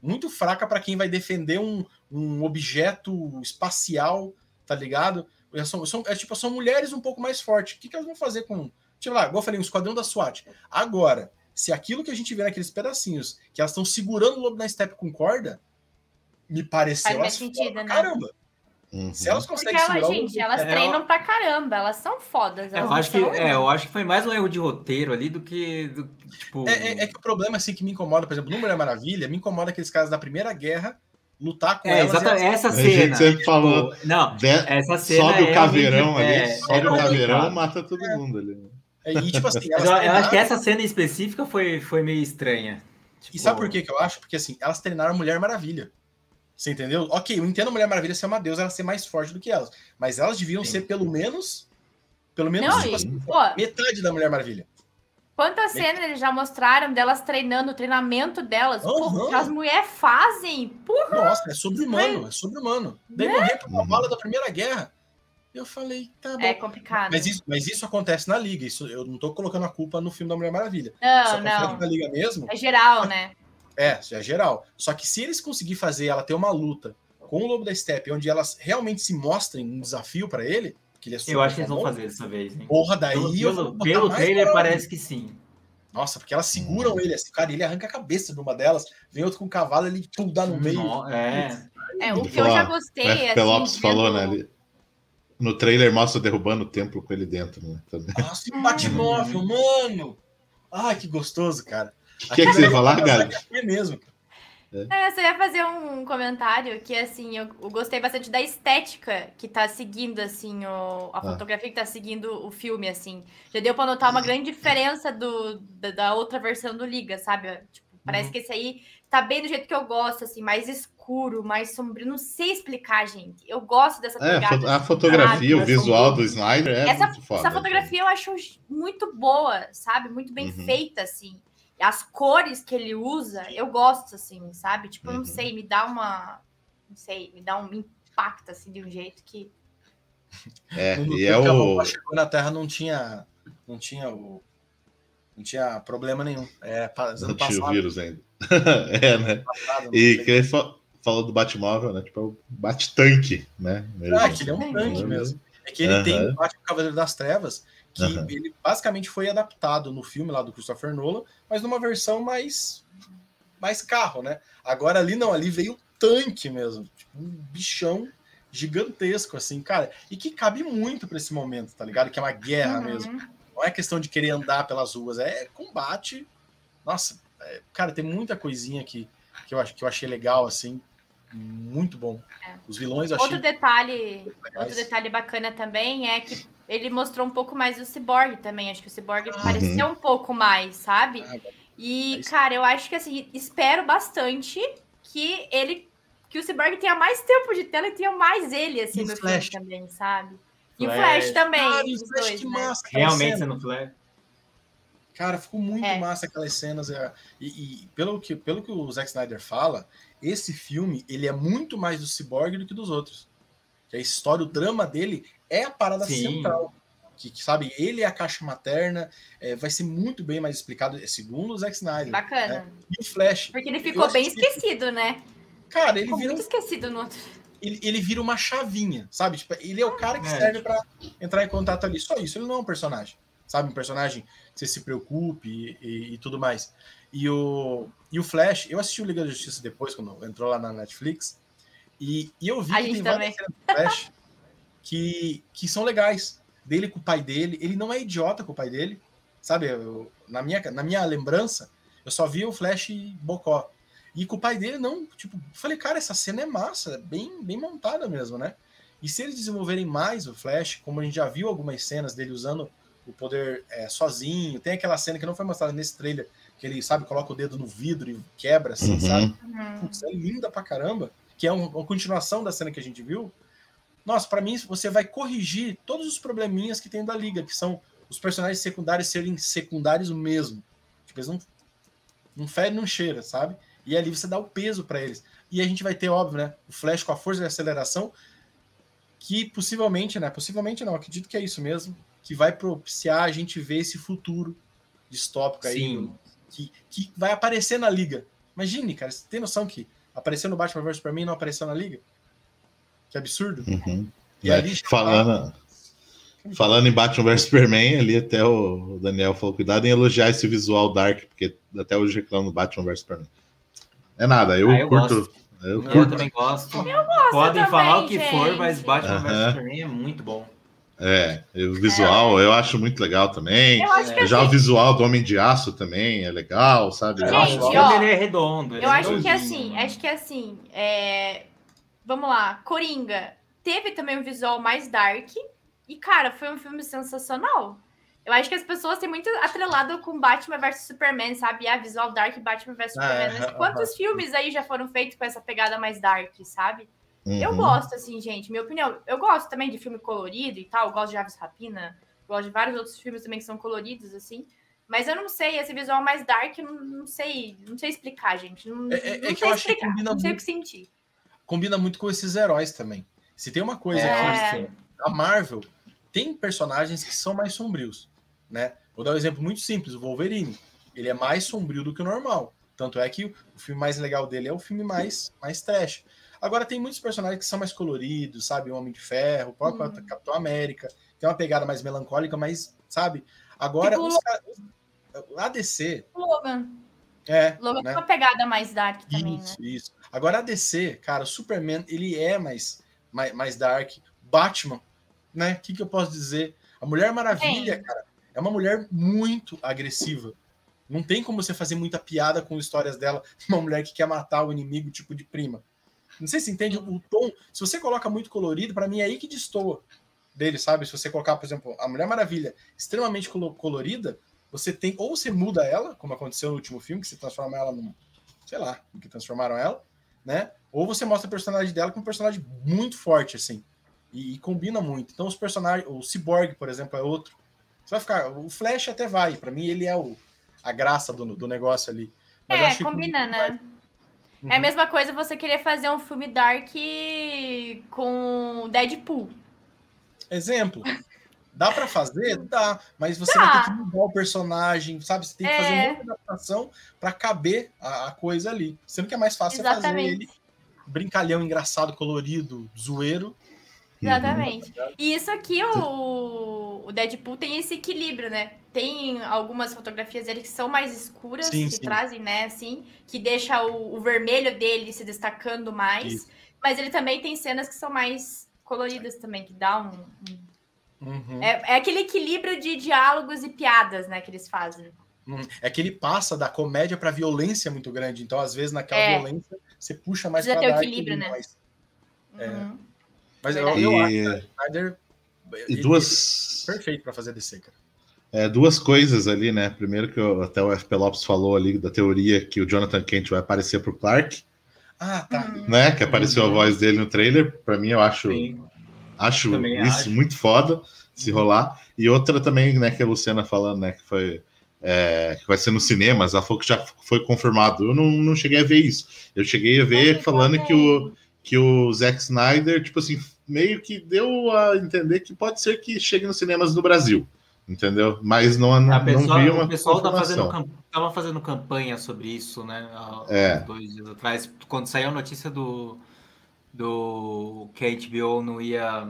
Muito fraca para quem vai defender um, um objeto espacial, tá ligado? São, são, é tipo, são mulheres um pouco mais fortes. O que, que elas vão fazer com. Tipo lá, igual eu falei, um esquadrão da SWAT. Agora, se aquilo que a gente vê naqueles pedacinhos, que elas estão segurando o lobo na step com corda, me pareceu. Faz sentido, né? Caramba! Uhum. Se elas conseguem Porque elas, gente, elas é, treinam pra caramba, elas são fodas. Elas eu, acho que, é, eu acho que foi mais um erro de roteiro ali do que. Do, tipo... É, é, é, que o problema assim, que me incomoda, por exemplo, no Mulher Maravilha, me incomoda aqueles caras da Primeira Guerra lutar com é, elas. Exatamente, elas... essa cena. A gente sempre falou. Tipo, não, de... essa cena. Sobe o caveirão ali, é, sobe o caveirão mata todo mundo ali. E, tipo assim, eu, treinaram... eu, acho que essa cena em específica foi, foi meio estranha. Tipo... E sabe por que, que eu acho? Porque assim, elas treinaram Mulher Maravilha. Você entendeu? Ok, eu entendo a Mulher Maravilha ser uma deusa, ela ser mais forte do que elas. Mas elas deviam Sim. ser pelo menos. Pelo menos Não, tipo, assim, pô, metade da Mulher Maravilha. Quantas cenas eles já mostraram delas treinando, o treinamento delas? Uhum. Que as mulheres fazem. Porra. Nossa, é sobre-humano, é sobre-humano. Daí né? morrer por uma bala da Primeira Guerra. Eu falei, tá bom. É complicado. Mas isso, mas isso acontece na Liga. Isso, eu não tô colocando a culpa no filme da Mulher Maravilha. Não, isso não. na Liga mesmo. É geral, né? É, é geral. Só que se eles conseguirem fazer ela ter uma luta com o Lobo da Steppe, onde elas realmente se mostrem um desafio para ele, que ele é Eu acho que eles vão fazer dessa vez, hein? Porra, daí pelo, pelo, pelo trailer parece que sim. Nossa, porque elas seguram hum. ele, assim, cara, ele arranca a cabeça de uma delas, vem outro com o cavalo, ele pum, dá no meio. Não, é. é, o que eu já gostei. É, assim, Pelopes falou, né? Ele, no trailer mostra derrubando o templo com ele dentro, né? Também. Nossa, que Batmóvel, mano! Ai, que gostoso, cara. O que, que, você ia falar, cara? É mesmo. É. é, eu só ia fazer um comentário que, assim, eu, eu, gostei bastante da estética que tá seguindo, assim, o, a ah. fotografia que tá seguindo o filme, assim. Já deu pra notar uma grande diferença do, da, da outra versão do Liga, sabe? Tipo, parece uhum. que esse aí tá bem do jeito que eu gosto, assim, mais escuro, mais sombrio. Não sei explicar, gente. Eu gosto dessa é, pegada. A fotografia, o visual do Snyder é essa, muito foda. Essa fotografia eu acho muito boa, sabe? Muito bem uhum. feita, assim as cores que ele usa, eu gosto, assim, sabe? Tipo, uhum. não sei, me dá uma. Não sei, me dá um impacto, assim, de um jeito que. É, no e é o. chegou na Terra não tinha. Não tinha o. Não tinha problema nenhum. É, não tinha o vírus ainda. é, né? Passado, e que ele falou do Batmóvel, né? Tipo, é o Bate-tanque, né? Mesmo. Ah, que ele é um tanque mesmo. É que ele uhum. tem o Batman Cavaleiro das Trevas, que uhum. ele basicamente foi adaptado no filme lá do Christopher Nolan, mas numa versão mais mais carro, né? Agora ali não, ali veio tanque mesmo, tipo um bichão gigantesco, assim, cara, e que cabe muito para esse momento, tá ligado? Que é uma guerra Uhum. mesmo. Não é questão de querer andar pelas ruas, é combate. Nossa, é, cara, tem muita coisinha que, que, eu, ach- que eu achei legal, assim, muito bom. É. Os vilões eu achei Outro detalhe, legais. outro detalhe bacana também é que ele mostrou um pouco mais do Cyborg também. Acho que o Cyborg Ah. pareceu um pouco mais, sabe? Ah, E, É cara, eu acho que assim, espero bastante que ele. Que o Cyborg tenha mais tempo de tela e tenha mais ele, assim, E o no Flash? filme também, sabe? E o Flash. Também. Cara, e os Flash, dois, que né? massa. Realmente cena. sendo Flash. Cara, ficou muito É. massa aquelas cenas. é, E, e pelo, que, pelo que o Zack Snyder fala, esse filme ele é muito mais do Cyborg do que dos outros. Que a história, o drama dele é a parada Sim. central. Que, que, sabe, ele é a caixa materna, é, vai ser muito bem mais explicado, é, segundo o Zack Snyder. Bacana. E o Flash. Porque ele ficou bem esquecido, né? Cara, ele Ficou vira, um muito esquecido no outro. ele, ele vira uma chavinha, sabe? Tipo, ele é o cara que É. serve pra entrar em contato ali. Só isso, ele não é um personagem. Sabe? Um personagem que você se preocupe e, e- e tudo mais. E o, e o Flash, eu assisti o Liga da Justiça depois, quando entrou lá na Netflix, e, e eu vi A que gente tem várias cenas do Flash que, que são legais. Dele com o pai dele. Ele não é idiota com o pai dele. Sabe? Eu- na, minha, na minha lembrança, eu só via o Flash bocó. E com o pai dele, não. Tipo, falei, cara, essa cena é massa, bem, bem montada mesmo, né? E se eles desenvolverem mais o Flash, como a gente já viu algumas cenas dele usando o poder é, sozinho, tem aquela cena que não foi mostrada nesse trailer, que ele, sabe, coloca o dedo no vidro e quebra, assim, Uhum. sabe? Uhum. Putz, é linda pra caramba, que é um- uma continuação da cena que a gente viu. Nossa, pra mim, você vai corrigir todos os probleminhas que tem da liga, que são os personagens secundários serem secundários mesmo. Tipo, eles não, não não cheira, sabe? E ali você dá o peso pra eles. E a gente vai ter, óbvio, né? O Flash com a força de aceleração, que possivelmente, né? Possivelmente não, acredito que é isso mesmo, que vai propiciar a gente ver esse futuro distópico aí, Sim. que, que vai aparecer na liga. Imagine, cara, você tem noção que apareceu no Batman vs Superman e não apareceu na liga? Que absurdo. Uhum. E É, ali falando, falando em Batman vs Superman, ali até o Daniel falou: cuidado em elogiar esse visual dark, porque até hoje reclamo do Batman vs Superman. É nada, eu, Ah, eu curto. gosto. Eu Eu, curto. também gosto. gosto Podem também, falar o que for, gente. mas Batman Aham. vs Superman é muito bom. É, o visual eu acho muito legal também. Eu acho que Já o assim, visual do Homem de Aço também é legal, sabe? Eu Gente, acho- o ó, filme ele é redondo. ele Eu é acho que assim, acho que assim, é... vamos lá, Coringa teve também um visual mais dark e, cara, foi um filme sensacional. Eu acho que as pessoas têm muito atrelado com Batman vs Superman, sabe? Ah, visual dark Batman vs Ah, Superman. é, Mas quantos filmes aí já foram feitos com essa pegada mais dark, sabe? Eu Uhum. gosto, assim, gente, minha opinião. Eu gosto também de filme colorido e tal, eu gosto de Aves Rapina, gosto de vários outros filmes também que são coloridos, assim. Mas eu não sei, esse visual mais dark, eu não, não sei, não sei explicar, gente. Não, É- é- é não que sei eu explicar, não sei o que sentir. Combina muito com esses heróis também. Se tem uma coisa É. que a Marvel tem personagens que são mais sombrios, né? Vou dar um exemplo muito simples, o Wolverine. Ele é mais sombrio do que o normal. Tanto é que o filme mais legal dele é o filme mais, mais trash. Agora tem muitos personagens que são mais coloridos, sabe? O Homem de Ferro, o próprio Uhum. Capitão América. Tem uma pegada mais melancólica, mas, sabe? Agora, Tipo os caras- a DC, Logan. É. Logan né? tem uma pegada mais dark também, né? Isso, isso. Agora a DC, cara, o Superman, ele é mais, mais, mais dark. Batman, né? O que, que eu posso dizer? A Mulher Maravilha, Sim. cara, é uma mulher muito agressiva. Não tem como você fazer muita piada com histórias dela, uma mulher que quer matar o inimigo, tipo de prima. Não sei se entende o tom. Se você coloca muito colorido, pra mim é aí que destoa dele, sabe? Se você colocar, por exemplo, a Mulher Maravilha extremamente colo- colorida, você tem, ou você muda ela, como aconteceu no último filme, que você transforma ela num, sei lá, que transformaram ela, né? Ou você mostra a personagem dela como um personagem muito forte, assim. E, e combina muito. Então, os personagens. O Cyborg, por exemplo, é outro. Você vai ficar. O Flash até vai. Pra mim, ele é o, a graça do, do negócio ali. eu É, combina, né? Uhum. É a mesma coisa você querer fazer um filme dark com Deadpool. Exemplo. Dá pra fazer? Dá. Mas você Dá. vai ter que mudar o personagem, sabe? Você tem que fazer É. uma outra adaptação pra caber a, a coisa ali. Sendo que é mais fácil fazer ele brincalhão, engraçado, colorido, zoeiro. Exatamente. E isso aqui, o, o Deadpool tem esse equilíbrio, né? tem algumas fotografias dele que são mais escuras, Sim, que sim. trazem, né, assim, que deixa o, o vermelho dele se destacando mais. Isso. Mas ele também tem cenas que são mais coloridas também, que dá um. um- Uhum. É, é aquele equilíbrio de diálogos e piadas, né, que eles fazem. Uhum. É que ele passa da comédia pra violência muito grande. Então, às vezes, naquela É. violência, você puxa mais o dark equilíbrio, né? mais. É. Uhum. Mas eu, eu acho E, que o Snyder e duas, é perfeito pra fazer DC, cara. é, duas coisas ali, né? Primeiro que o- até o FP Lopes falou ali da teoria que o Jonathan Kent vai aparecer pro Clark, Ah, tá. Hum. né? Que apareceu Uhum. a voz dele no trailer. Pra mim, eu acho, Sim. Acho Também isso acho. muito foda se rolar. E outra também, né, que a Luciana falando, né, que foi é, que vai ser nos cinemas, ela falou que já foi confirmado. Eu não, não cheguei a ver isso. Eu cheguei a ver Eu falando que o, também. que o Zack Snyder, tipo assim, meio que deu a entender que pode ser que chegue nos cinemas do Brasil, entendeu? Mas não, não, A pessoa- não vi uma o pessoal tá fazendo, tava fazendo campanha sobre isso, né? Há É. dois dias atrás, quando saiu a notícia do, do que a HBO não ia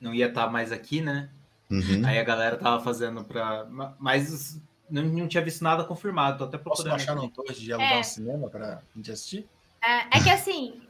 não ia estar mais aqui, né? Uhum. Aí a galera tava fazendo pra. ma- Mas não, não tinha visto nada confirmado. Tô até Posso procurando. baixar no aqui. torre de alugar É. um cinema pra gente assistir? É, é que assim,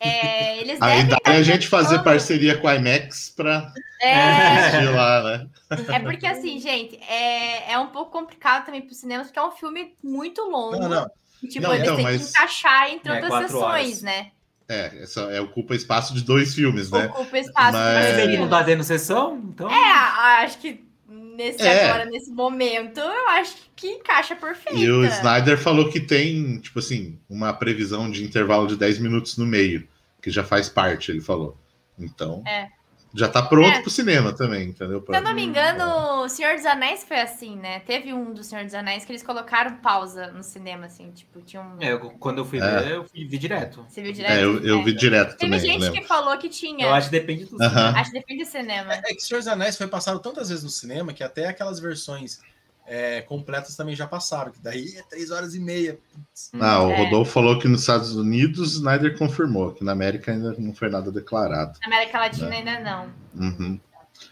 é, eles A devem ideia tá é a gente fazer parceria com a IMAX pra É, assistir lá, né? é porque assim, gente, é, é um pouco complicado também pro cinema, porque é um filme muito longo. Não, não. Tipo, Não, eles então, têm mas- que encaixar entre É, outras sessões, horas. né? É, essa é, ocupa espaço de dois filmes, né? Ocupa espaço Mas- ele não tá tendo sessão, então. É, acho que nesse É. agora, nesse momento, eu acho que encaixa perfeito. E o Snyder falou que tem, tipo assim, uma previsão de intervalo de 10 minutos no meio, que já faz parte, ele falou. Então, É. já tá pronto É. pro cinema também, entendeu? Se eu não me engano, o Senhor dos Anéis foi assim, né? Teve um do Senhor dos Anéis que eles colocaram pausa no cinema, assim, tipo, tinha um. É, eu- quando eu fui É. ver, eu fui, vi direto. Você viu direto? É, eu, eu É. vi direto Teve também, gente que falou que tinha. Eu acho que depende do Aham. cinema. Acho que depende do cinema. É que Senhor dos Anéis foi passado tantas vezes no cinema que até aquelas versões é, completas também já passaram, que daí é três horas e meia. Ah, o É. Rodolfo falou que nos Estados Unidos, Snyder confirmou, que na América ainda não foi nada declarado. Na América É. Latina ainda não. Uhum.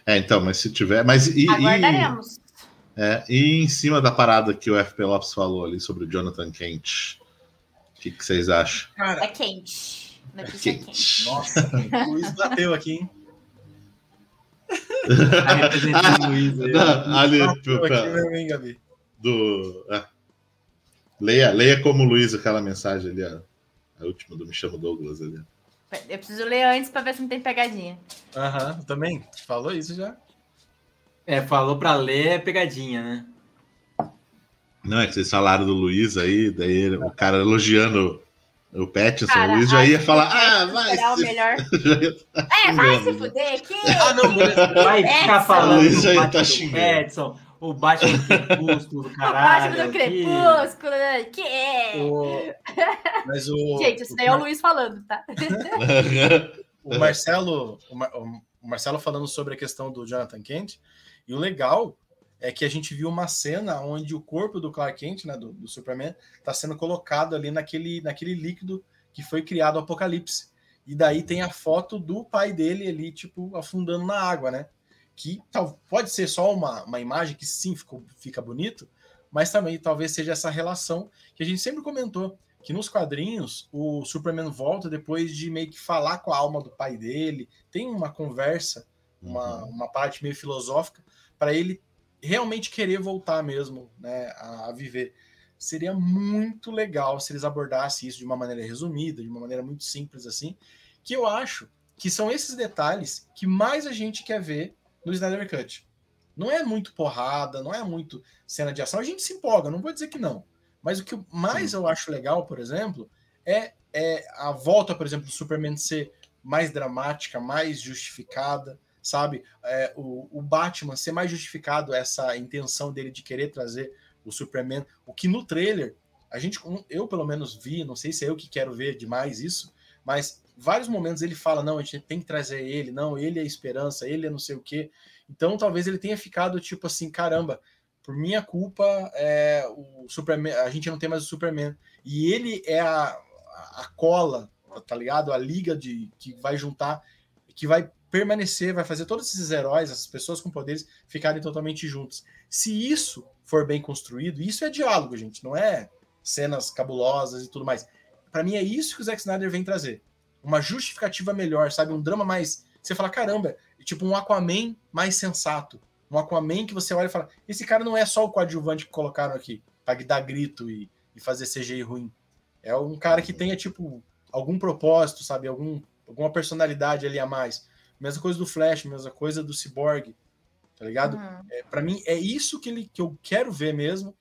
É, então, mas se tiver. Mas e, e, Aguardaremos. é, e em cima da parada que o FP Lopes falou ali sobre o Jonathan Kent, o que, que vocês acham? Cara, É quente. Notícia quente. Kent. nossa, o Luiz bateu aqui, hein? Tá representando o Luiz aí. Não, ali, Bateu aqui pra- mesmo, hein, Gabi? do. é. Leia, leia como Luiz aquela mensagem ali, a, a última do Me Chamo Douglas ali. Eu preciso ler antes pra ver se não tem pegadinha. Aham, também. Falou isso já? É, falou pra ler é pegadinha, né? Não, é que vocês falaram do Luiz aí, daí ele- o cara elogiando o Pattinson, Cara, o Luiz já acho ia falar, ah, vai, será o se... melhor. já ia É, vai se né? fuder, que Ah, não. Vai É, ficar falando Luiz do aí tá o Batman do Crepúsculo, do o caralho. Batman do que- Crepúsculo, né? que é. O- Mas o. Gente, isso daí é o Luiz falando, tá? o Marcelo, o, Mar- o Marcelo falando sobre a questão do Jonathan Kent, e o legal é que a gente viu uma cena onde o corpo do Clark Kent, né, do, do Superman, está sendo colocado ali naquele, naquele líquido que foi criado o Apocalipse. E daí tem a foto do pai dele ali, tipo, afundando na água, né? Que tal, pode ser só uma, uma imagem que sim ficou, fica bonito, mas também talvez seja essa relação que a gente sempre comentou, que nos quadrinhos o Superman volta depois de meio que falar com a alma do pai dele, tem uma conversa, uma, uma parte meio filosófica, para ele realmente querer voltar mesmo né, a, viver. Seria muito legal se eles abordassem isso de uma maneira resumida, de uma maneira muito simples assim, que eu acho que são esses detalhes que mais a gente quer ver no Snyder Cut. Não é muito porrada, não é muito cena de ação, a gente se empolga, não vou dizer que não. Mas o que mais eu acho legal, por exemplo, é, é a volta, por exemplo, do Superman ser mais dramática, mais justificada, sabe? É, o, o Batman ser mais justificado essa intenção dele de querer trazer o Superman, o que no trailer a gente, eu pelo menos vi, não sei se é eu que quero ver demais isso, mas vários momentos ele fala não, a gente tem que trazer ele, não, ele é esperança, ele é não sei o quê. Então talvez ele tenha ficado tipo assim, caramba, por minha culpa, é, o Superman, a gente não tem mais o Superman. E ele é a, a cola, tá ligado? A liga de que vai juntar que vai permanecer, vai fazer todos esses heróis, essas pessoas com poderes, ficarem totalmente juntos. Se isso for bem construído, isso é diálogo, gente, não é cenas cabulosas e tudo mais. Para mim é isso que o Zack Snyder vem trazer. Uma justificativa melhor, sabe? Um drama mais. Você fala, caramba, tipo um Aquaman mais sensato. Um Aquaman que você olha e fala: esse cara não é só o coadjuvante que colocaram aqui para dar grito e, e fazer CGI ruim. É um cara que tenha, tipo, algum propósito, sabe? Algum, alguma personalidade ali a mais. Mesma coisa do Flash, mesma coisa do Cyborg, tá ligado? Uhum. É, para mim, é isso que, ele, que eu quero ver mesmo,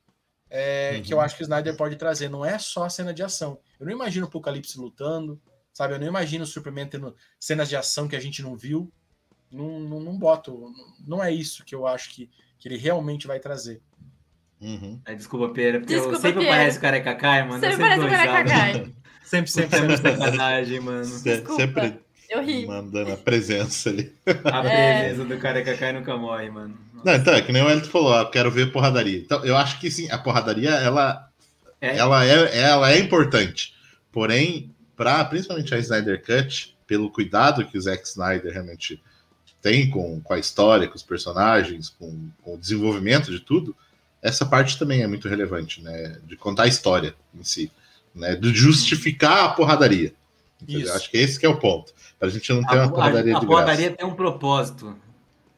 é, uhum. que eu acho que o Snyder pode trazer. Não é só a cena de ação. Eu não imagino o Apocalipse lutando, sabe? Eu não imagino o Superman tendo cenas de ação que a gente não viu. Não, não, não boto. Não é isso que eu acho que, que ele realmente vai trazer. Uhum. É, desculpa, Pera, porque desculpa, eu sempre Pera. parece o Careca Kai, mano. Sempre parece o Careca Kai. sempre, sempre, sempre sacanagem, mano. Sempre eu ri. Mandando a presença ali. A é. presença do Careca Kai nunca morre, mano. Não, então, é que nem o Elton falou, eu quero ver porradaria. Então, eu acho que sim, a porradaria, ela é, ela é, ela é importante. Porém, para principalmente a Snyder Cut, pelo cuidado que o Zack Snyder realmente tem com, com a história, com os personagens, com, com o desenvolvimento de tudo, essa parte também é muito relevante, né? De contar a história em si, né? De justificar a porradaria. Acho que esse que é o ponto. Para a gente não ter a, uma porradaria a, a, a porradaria tem um propósito.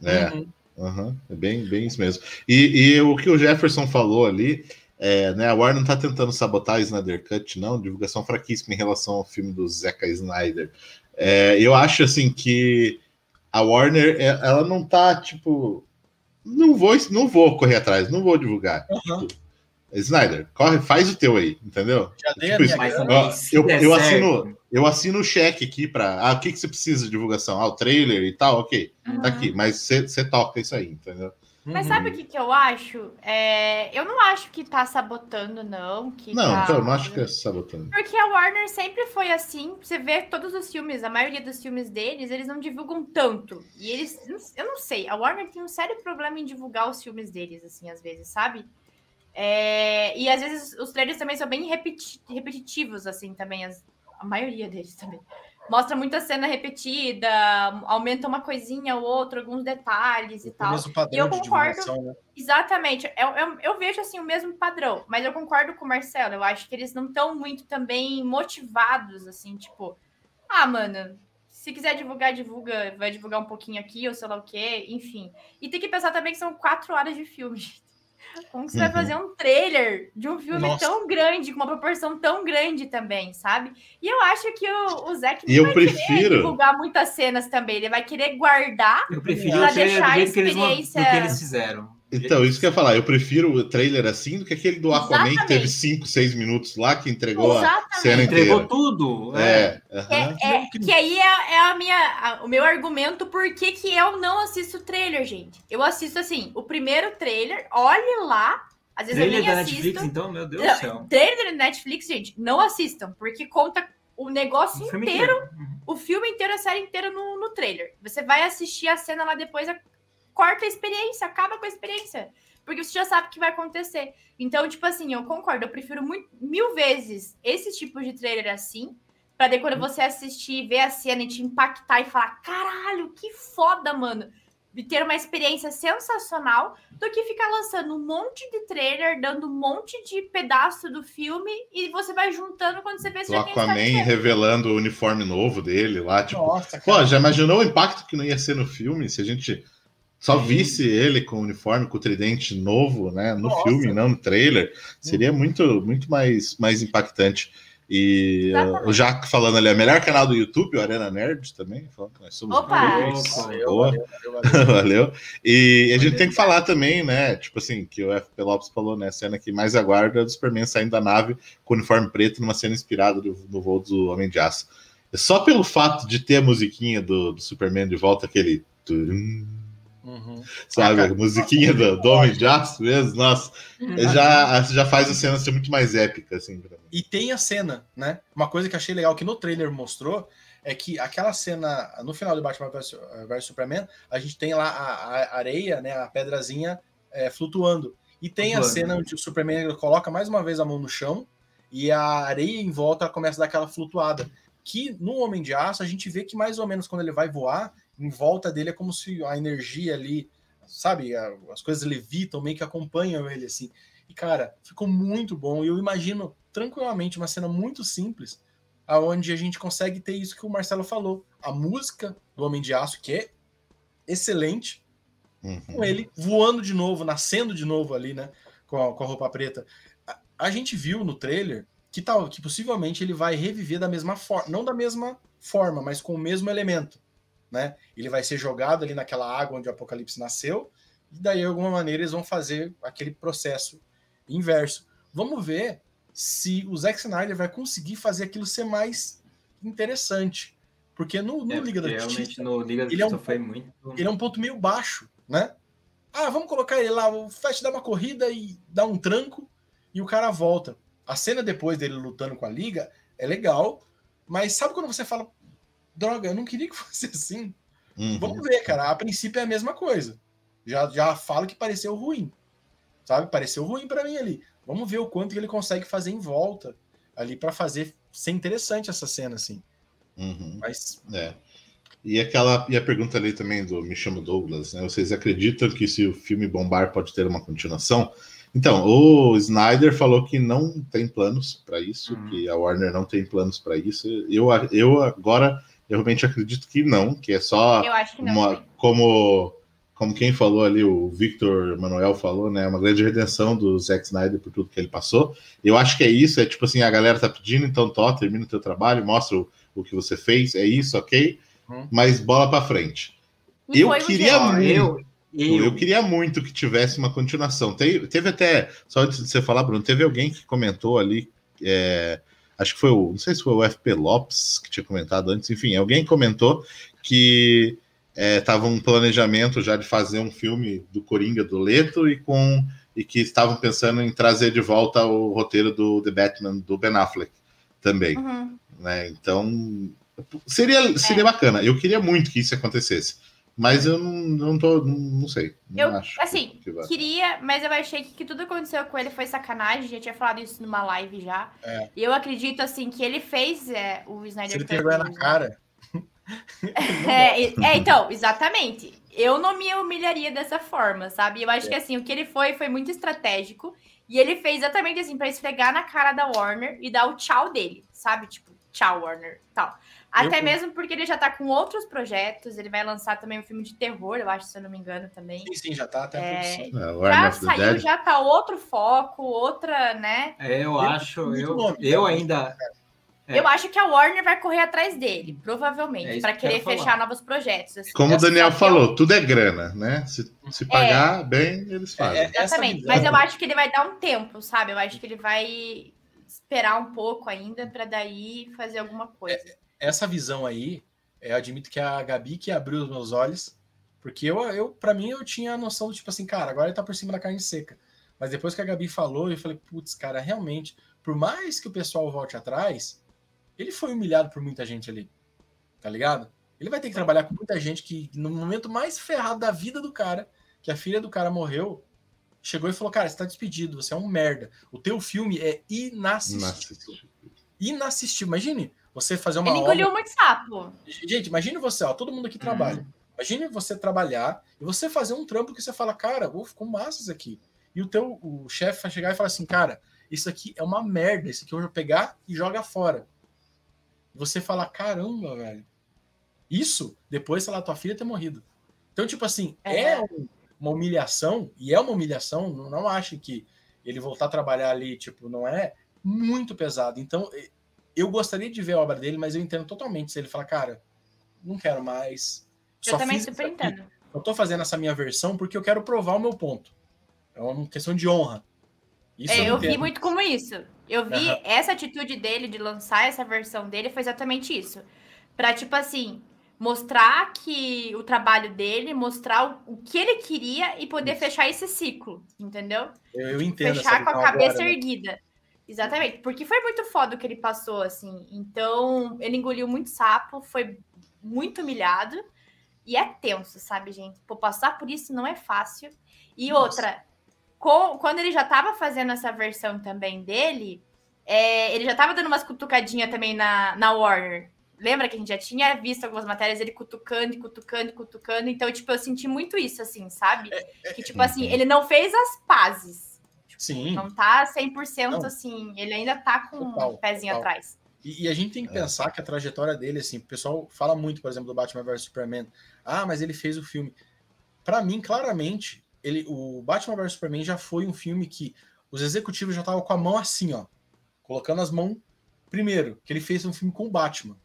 É, uhum. Uhum, é bem, bem isso mesmo. E, e o que o Jefferson falou ali, é, né, a Warner não está tentando sabotar a Snyder Cut, não, divulgação fraquíssima em relação ao filme do Zeca Snyder. É, eu acho assim que a Warner, é, ela não tá, tipo, não vou, não vou correr atrás, não vou divulgar. Uhum. Tipo, Snyder, corre, faz o teu aí, entendeu? Tipo isso, eu, eu, eu assino, eu assino o cheque aqui para. Ah, o que, que você precisa de divulgação? Ah, o trailer e tal, ok. Uhum. Tá aqui, mas você toca isso aí, entendeu? Mas sabe o que, que eu acho? É, eu não acho que tá sabotando, não. Que não, tá... então, eu não acho que é sabotando. Porque a Warner sempre foi assim. Você vê todos os filmes, a maioria dos filmes deles, eles não divulgam tanto. E eles. Eu não sei, a Warner tem um sério problema em divulgar os filmes deles, assim, às vezes, sabe? É, e às vezes os trailers também são bem repeti repetitivos, assim, também, as, a maioria deles também mostra muita cena repetida, aumenta uma coisinha ou outra, alguns detalhes e tal. E eu concordo. Né? Exatamente. Eu, eu, eu, vejo assim o mesmo padrão, mas eu concordo com o Marcelo. Eu acho que eles não estão muito também motivados, assim, tipo, ah, mano. Se quiser divulgar, divulga, vai divulgar um pouquinho aqui, ou sei lá o quê, enfim. E tem que pensar também que são quatro horas de filme. Como que você uhum. vai fazer um trailer de um filme Nossa. tão grande, com uma proporção tão grande também, sabe? E eu acho que o, o Zack não vai prefiro... querer divulgar muitas cenas também. Ele vai querer guardar eu prefiro pra deixar a experiência... Que eles fizeram. Então, isso que eu ia falar, eu prefiro o trailer assim do que aquele do Aquaman Exatamente. que teve 5, 6 minutos lá, que entregou Exatamente. a cena inteira. Entregou tudo. É. é, é, é que aí é, é, a minha, a, o meu argumento por que, que eu não assisto trailer, gente. Eu assisto assim, o primeiro trailer, olhe lá. Às vezes trailer eu nem da assisto. Netflix, então, meu Deus do céu. Trailer da Netflix, gente, não assistam, porque conta o negócio o inteiro, inteiro, uhum. o filme inteiro, a série inteira no, no trailer. Você vai assistir a cena lá depois, corta a experiência, acaba com a experiência porque você já sabe o que vai acontecer. Então, tipo assim, eu concordo, eu prefiro muito, mil vezes esse tipo de trailer assim, pra daí quando você assistir, ver a cena e te impactar e falar, caralho, que foda, mano. E ter uma experiência sensacional do que ficar lançando um monte de trailer, dando um monte de pedaço do filme e você vai juntando quando você vê se O Aquaman revelando o uniforme novo dele lá, tipo. Nossa, pô, já imaginou o impacto que não ia ser no filme se a gente só visse ele com o uniforme, com o tridente novo, né, no Nossa. filme, não no trailer, seria muito, muito mais, mais impactante. E uh, o Jaco falando ali, é melhor canal do YouTube, o Arena Nerd também, falando que nós somos Opa! Valeu, valeu, valeu, valeu. E a gente tem que falar também, né? Tipo assim, que o FP Lopes falou, né? A cena que mais aguarda é do Superman saindo da nave com o uniforme preto numa cena inspirada do, no voo do Homem de Aço. Só pelo fato de ter a musiquinha do, do Superman de volta, aquele. Turum, Uhum. Sabe, a musiquinha do, do Homem de Aço mesmo, nossa, uhum. já, já faz a cena ser muito mais épica, assim. E tem a cena, né? Uma coisa que achei legal que no trailer mostrou é que aquela cena, no final de Batman vs Superman, a gente tem lá a, a areia, né, a pedrazinha é, flutuando. E tem a cena onde o Superman coloca mais uma vez a mão no chão e a areia em volta começa a dar aquela flutuada. que no Homem de Aço a gente vê que mais ou menos quando ele vai voar, em volta dele é como se a energia ali, sabe, as coisas levitam, meio que acompanham ele assim. E cara, ficou muito bom. E eu imagino tranquilamente uma cena muito simples, aonde a gente consegue ter isso que o Marcelo falou, a música do Homem de Aço que é excelente, uhum. com ele voando de novo, nascendo de novo ali, né, com a, com a roupa preta. A, a gente viu no trailer que tal que possivelmente ele vai reviver da mesma forma, não da mesma forma, mas com o mesmo elemento, né? Ele vai ser jogado ali naquela água onde o Apocalipse nasceu, e daí de alguma maneira eles vão fazer aquele processo inverso. Vamos ver se o Zack Snyder vai conseguir fazer aquilo ser mais interessante, porque no, no é, Liga da Justiça, no Liga da ele, é um, foi muito... ele é um ponto meio baixo, né? Ah, vamos colocar ele lá, o Flash dá uma corrida e dá um tranco e o cara volta. A cena depois dele lutando com a Liga é legal, mas sabe quando você fala, droga, eu não queria que fosse assim? Uhum. Vamos ver, cara. A princípio é a mesma coisa. Já, já falo que pareceu ruim. Sabe? Pareceu ruim para mim ali. Vamos ver o quanto que ele consegue fazer em volta ali para fazer ser interessante essa cena, assim. Uhum. Mas. É. E aquela e a pergunta ali também do Me Chamo Douglas, né? Vocês acreditam que se o filme bombar pode ter uma continuação? Então, o Snyder falou que não tem planos para isso, uhum. que a Warner não tem planos para isso. Eu, eu agora eu realmente acredito que não, que é só que não, uma, como como quem falou ali, o Victor Manuel falou, né? Uma grande redenção do Zack Snyder por tudo que ele passou. Eu acho que é isso, é tipo assim, a galera tá pedindo, então tó, termina o teu trabalho, mostra o, o que você fez, é isso, ok? Uhum. Mas bola para frente. Eu queria muito. Eu, eu... eu... queria muito que tivesse uma continuação. Teve, teve até, só antes de você falar, Bruno, teve alguém que comentou ali, é, acho que foi o, não sei se foi o FP Lopes que tinha comentado antes, enfim, alguém comentou que estava é, um planejamento já de fazer um filme do Coringa do Leto e com e que estavam pensando em trazer de volta o roteiro do The Batman do Ben Affleck também, uhum. né? Então seria seria é. bacana. Eu queria muito que isso acontecesse. Mas eu não, não tô, não, não sei. Não eu, assim, que queria, mas eu achei que, que tudo aconteceu com ele foi sacanagem. Já tinha falado isso numa live já. É. E eu acredito, assim, que ele fez é, o Snyder Se ele vergonha na cara. é, é, então, exatamente. Eu não me humilharia dessa forma, sabe? Eu acho é. que, assim, o que ele foi foi muito estratégico. E ele fez exatamente assim, para esfregar na cara da Warner e dar o tchau dele, sabe? Tipo, tchau, Warner, tal. Até eu... mesmo porque ele já tá com outros projetos, ele vai lançar também um filme de terror, eu acho, se eu não me engano, também. Sim, sim, já tá até é... é já saiu, já tá outro foco, outra, né? É, eu acho, eu, eu ainda... É. Eu acho que a Warner vai correr atrás dele, provavelmente, é para que querer fechar novos projetos. Assim. Como o Daniel falou, tudo é grana, né? Se, se pagar é. bem, eles fazem. É, exatamente, mas eu acho que ele vai dar um tempo, sabe? Eu acho que ele vai esperar um pouco ainda para daí fazer alguma coisa. É, essa visão aí, eu admito que é a Gabi que abriu os meus olhos, porque eu, eu para mim, eu tinha a noção do tipo assim, cara, agora ele tá por cima da carne seca. Mas depois que a Gabi falou, eu falei, putz, cara, realmente, por mais que o pessoal volte atrás, ele foi humilhado por muita gente ali, tá ligado? Ele vai ter que trabalhar com muita gente que, no momento mais ferrado da vida do cara, que a filha do cara morreu, chegou e falou: Cara, você tá despedido, você é um merda. O teu filme é inassistível. Inassistível. Imagine você fazer uma. Ele engoliu obra... muito sapo. Gente, imagine você, ó, todo mundo aqui trabalha. Uhum. Imagine você trabalhar e você fazer um trampo que você fala, cara, oh, ficou massa isso aqui. E o teu o chefe vai chegar e falar assim, cara, isso aqui é uma merda, isso aqui eu vou pegar e joga fora. Você fala, caramba, velho. Isso, depois, sei lá, tua filha ter morrido. Então, tipo assim, é, é uma humilhação, e é uma humilhação, não, não acho que ele voltar a trabalhar ali, tipo, não é muito pesado. Então, eu gostaria de ver a obra dele, mas eu entendo totalmente se ele falar, cara, não quero mais. Eu também super entendo. Eu tô fazendo essa minha versão porque eu quero provar o meu ponto. É uma questão de honra. Isso é, eu, eu vi muito como isso. Eu vi uhum. essa atitude dele de lançar essa versão dele foi exatamente isso. Pra, tipo assim, mostrar que o trabalho dele, mostrar o, o que ele queria e poder isso. fechar esse ciclo, entendeu? Eu, eu entendo. Fechar com a cabeça agora, né? erguida. Né? Exatamente, porque foi muito foda o que ele passou, assim. Então, ele engoliu muito sapo, foi muito humilhado. E é tenso, sabe, gente? Pô, passar por isso não é fácil. E Nossa. outra, com, quando ele já estava fazendo essa versão também dele, é, ele já tava dando umas cutucadinhas também na, na Warner. Lembra que a gente já tinha visto algumas matérias ele cutucando, cutucando, cutucando. Então, tipo, eu senti muito isso, assim, sabe? É, que, tipo assim, ele não fez as pazes. Sim. Não tá 100% Não. assim. Ele ainda tá com Total, um pezinho total. atrás. E, e a gente tem que pensar que a trajetória dele, assim, o pessoal fala muito, por exemplo, do Batman vs Superman. Ah, mas ele fez o filme. Pra mim, claramente, ele, o Batman vs Superman já foi um filme que os executivos já estavam com a mão assim, ó, colocando as mãos primeiro, que ele fez um filme com o Batman.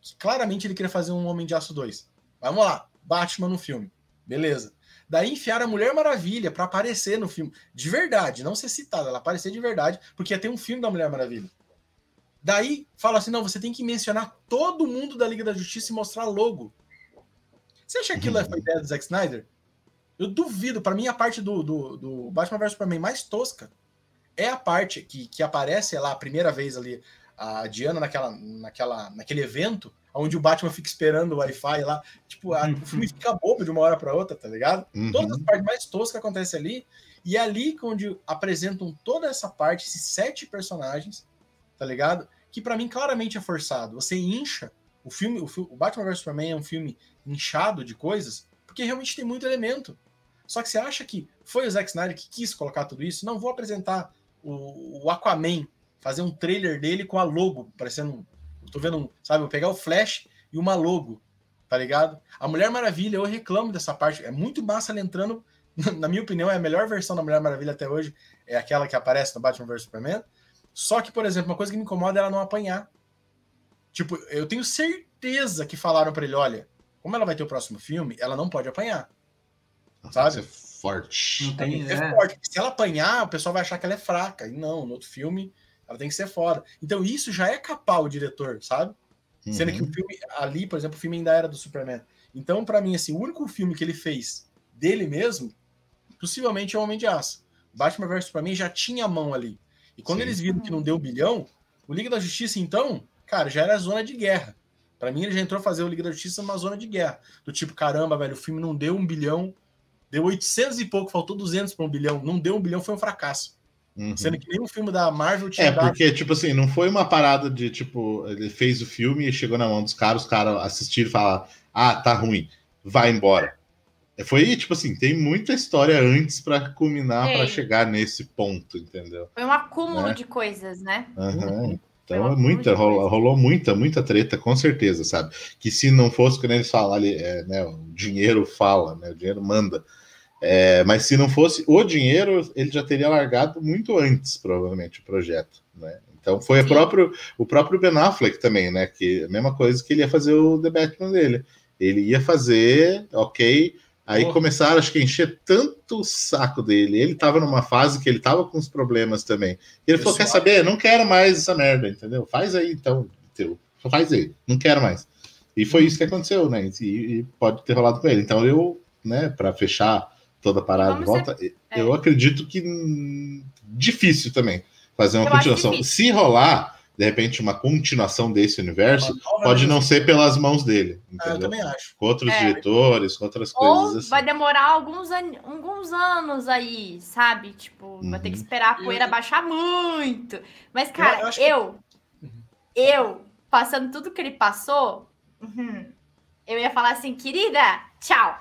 Que claramente ele queria fazer um Homem de Aço 2. Vamos lá, Batman no filme. Beleza. Daí enfiaram a Mulher Maravilha pra aparecer no filme. De verdade, não ser citada, ela aparecer de verdade, porque ia ter um filme da Mulher Maravilha. Daí fala assim: não, você tem que mencionar todo mundo da Liga da Justiça e mostrar logo. Você acha que aquilo Uhum. foi ideia do Zack Snyder? Eu duvido. Pra mim, a parte do, do, do Batman vs Superman mais tosca é a parte que, que aparece lá a primeira vez ali, a Diana naquela, naquela, naquele evento, onde o Batman fica esperando o Wi-Fi lá. Tipo, a- o filme fica bobo de uma hora pra outra, tá ligado? Uhum. Todas as partes mais toscas acontecem ali. E é ali onde apresentam toda essa parte, esses sete personagens, tá ligado? Que pra mim claramente é forçado. Você incha o filme, o, o Batman vs Superman é um filme inchado de coisas, porque realmente tem muito elemento. Só que você acha que foi o Zack Snyder que quis colocar tudo isso? Não, vou apresentar o, o Aquaman, fazer um trailer dele com a logo, parecendo. Um- Tô vendo, um, sabe? Eu pegar o Flash e uma logo, tá ligado? A Mulher Maravilha, eu reclamo dessa parte. É muito massa ela entrando. Na minha opinião, é a melhor versão da Mulher Maravilha até hoje. É aquela que aparece no Batman vs Superman. Só que, por exemplo, uma coisa que me incomoda é ela não apanhar. Tipo, eu tenho certeza que falaram pra ele: olha, como ela vai ter o próximo filme, ela não pode apanhar. Sabe? é forte. Não tem, É é. forte. Se ela apanhar, o pessoal vai achar que ela é fraca. E não, no outro filme, ela tem que ser foda. Então, isso já é capar o diretor, sabe? Sendo que Uhum. o filme ali, por exemplo, o filme ainda era do Superman. Então, pra mim, assim, o único filme que ele fez dele mesmo, possivelmente é o Homem de Aço. Batman vs Superman já tinha a mão ali. E quando Sim. eles viram que não deu um bilhão, o Liga da Justiça, então, cara, já era zona de guerra. Pra mim, ele já entrou a fazer o Liga da Justiça numa zona de guerra. Do tipo, caramba, velho, o filme não deu um bilhão, deu 800 e pouco, faltou 200 para um bilhão. Não deu um bilhão, foi um fracasso. Uhum. Sendo que nenhum filme da Marvel tinha É, dado. porque, tipo assim, não foi uma parada de, tipo, ele fez o filme e chegou na mão dos caras, os caras assistiram e falaram, ah, tá ruim, vai embora. É, Foi, tipo assim, tem muita história antes pra culminar, pra Tem. chegar nesse ponto, entendeu? Foi um acúmulo É. de coisas, né? Foi Então é muita, rolou, rolou muita, muita treta, com certeza, sabe? Que se não fosse, quando eles falam ali, é, né, o dinheiro fala, né? O dinheiro manda. É, mas se não fosse o dinheiro, ele já teria largado muito antes, provavelmente, o projeto, né? Então foi próprio, o próprio Ben Affleck também, né? Que a mesma coisa que ele ia fazer o The Batman dele. Ele ia fazer, ok. Aí Porra. começaram, acho que, a encher tanto o saco dele. Ele tava numa fase que ele tava com os problemas também. E ele falou: quer saber? Não quero mais essa merda, entendeu? Faz aí então, teu. Faz aí, não quero mais. E foi isso que aconteceu, né? E, e pode ter rolado com ele. Então eu, né, para fechar toda parada volta, é. eu acredito que difícil também fazer uma Eu continuação. Se rolar, de repente, uma continuação desse universo, pode não ser pelas mãos dele, Ah, eu entendeu? também acho. Com outros É. diretores, com outras Ou coisas assim. vai demorar alguns, an- alguns anos aí, sabe? Tipo, vai ter que Uhum. esperar a poeira Eu- baixar muito. Mas, cara, eu eu, acho que- eu, Uhum. passando tudo que ele passou, uhum, eu ia falar assim, querida, tchau.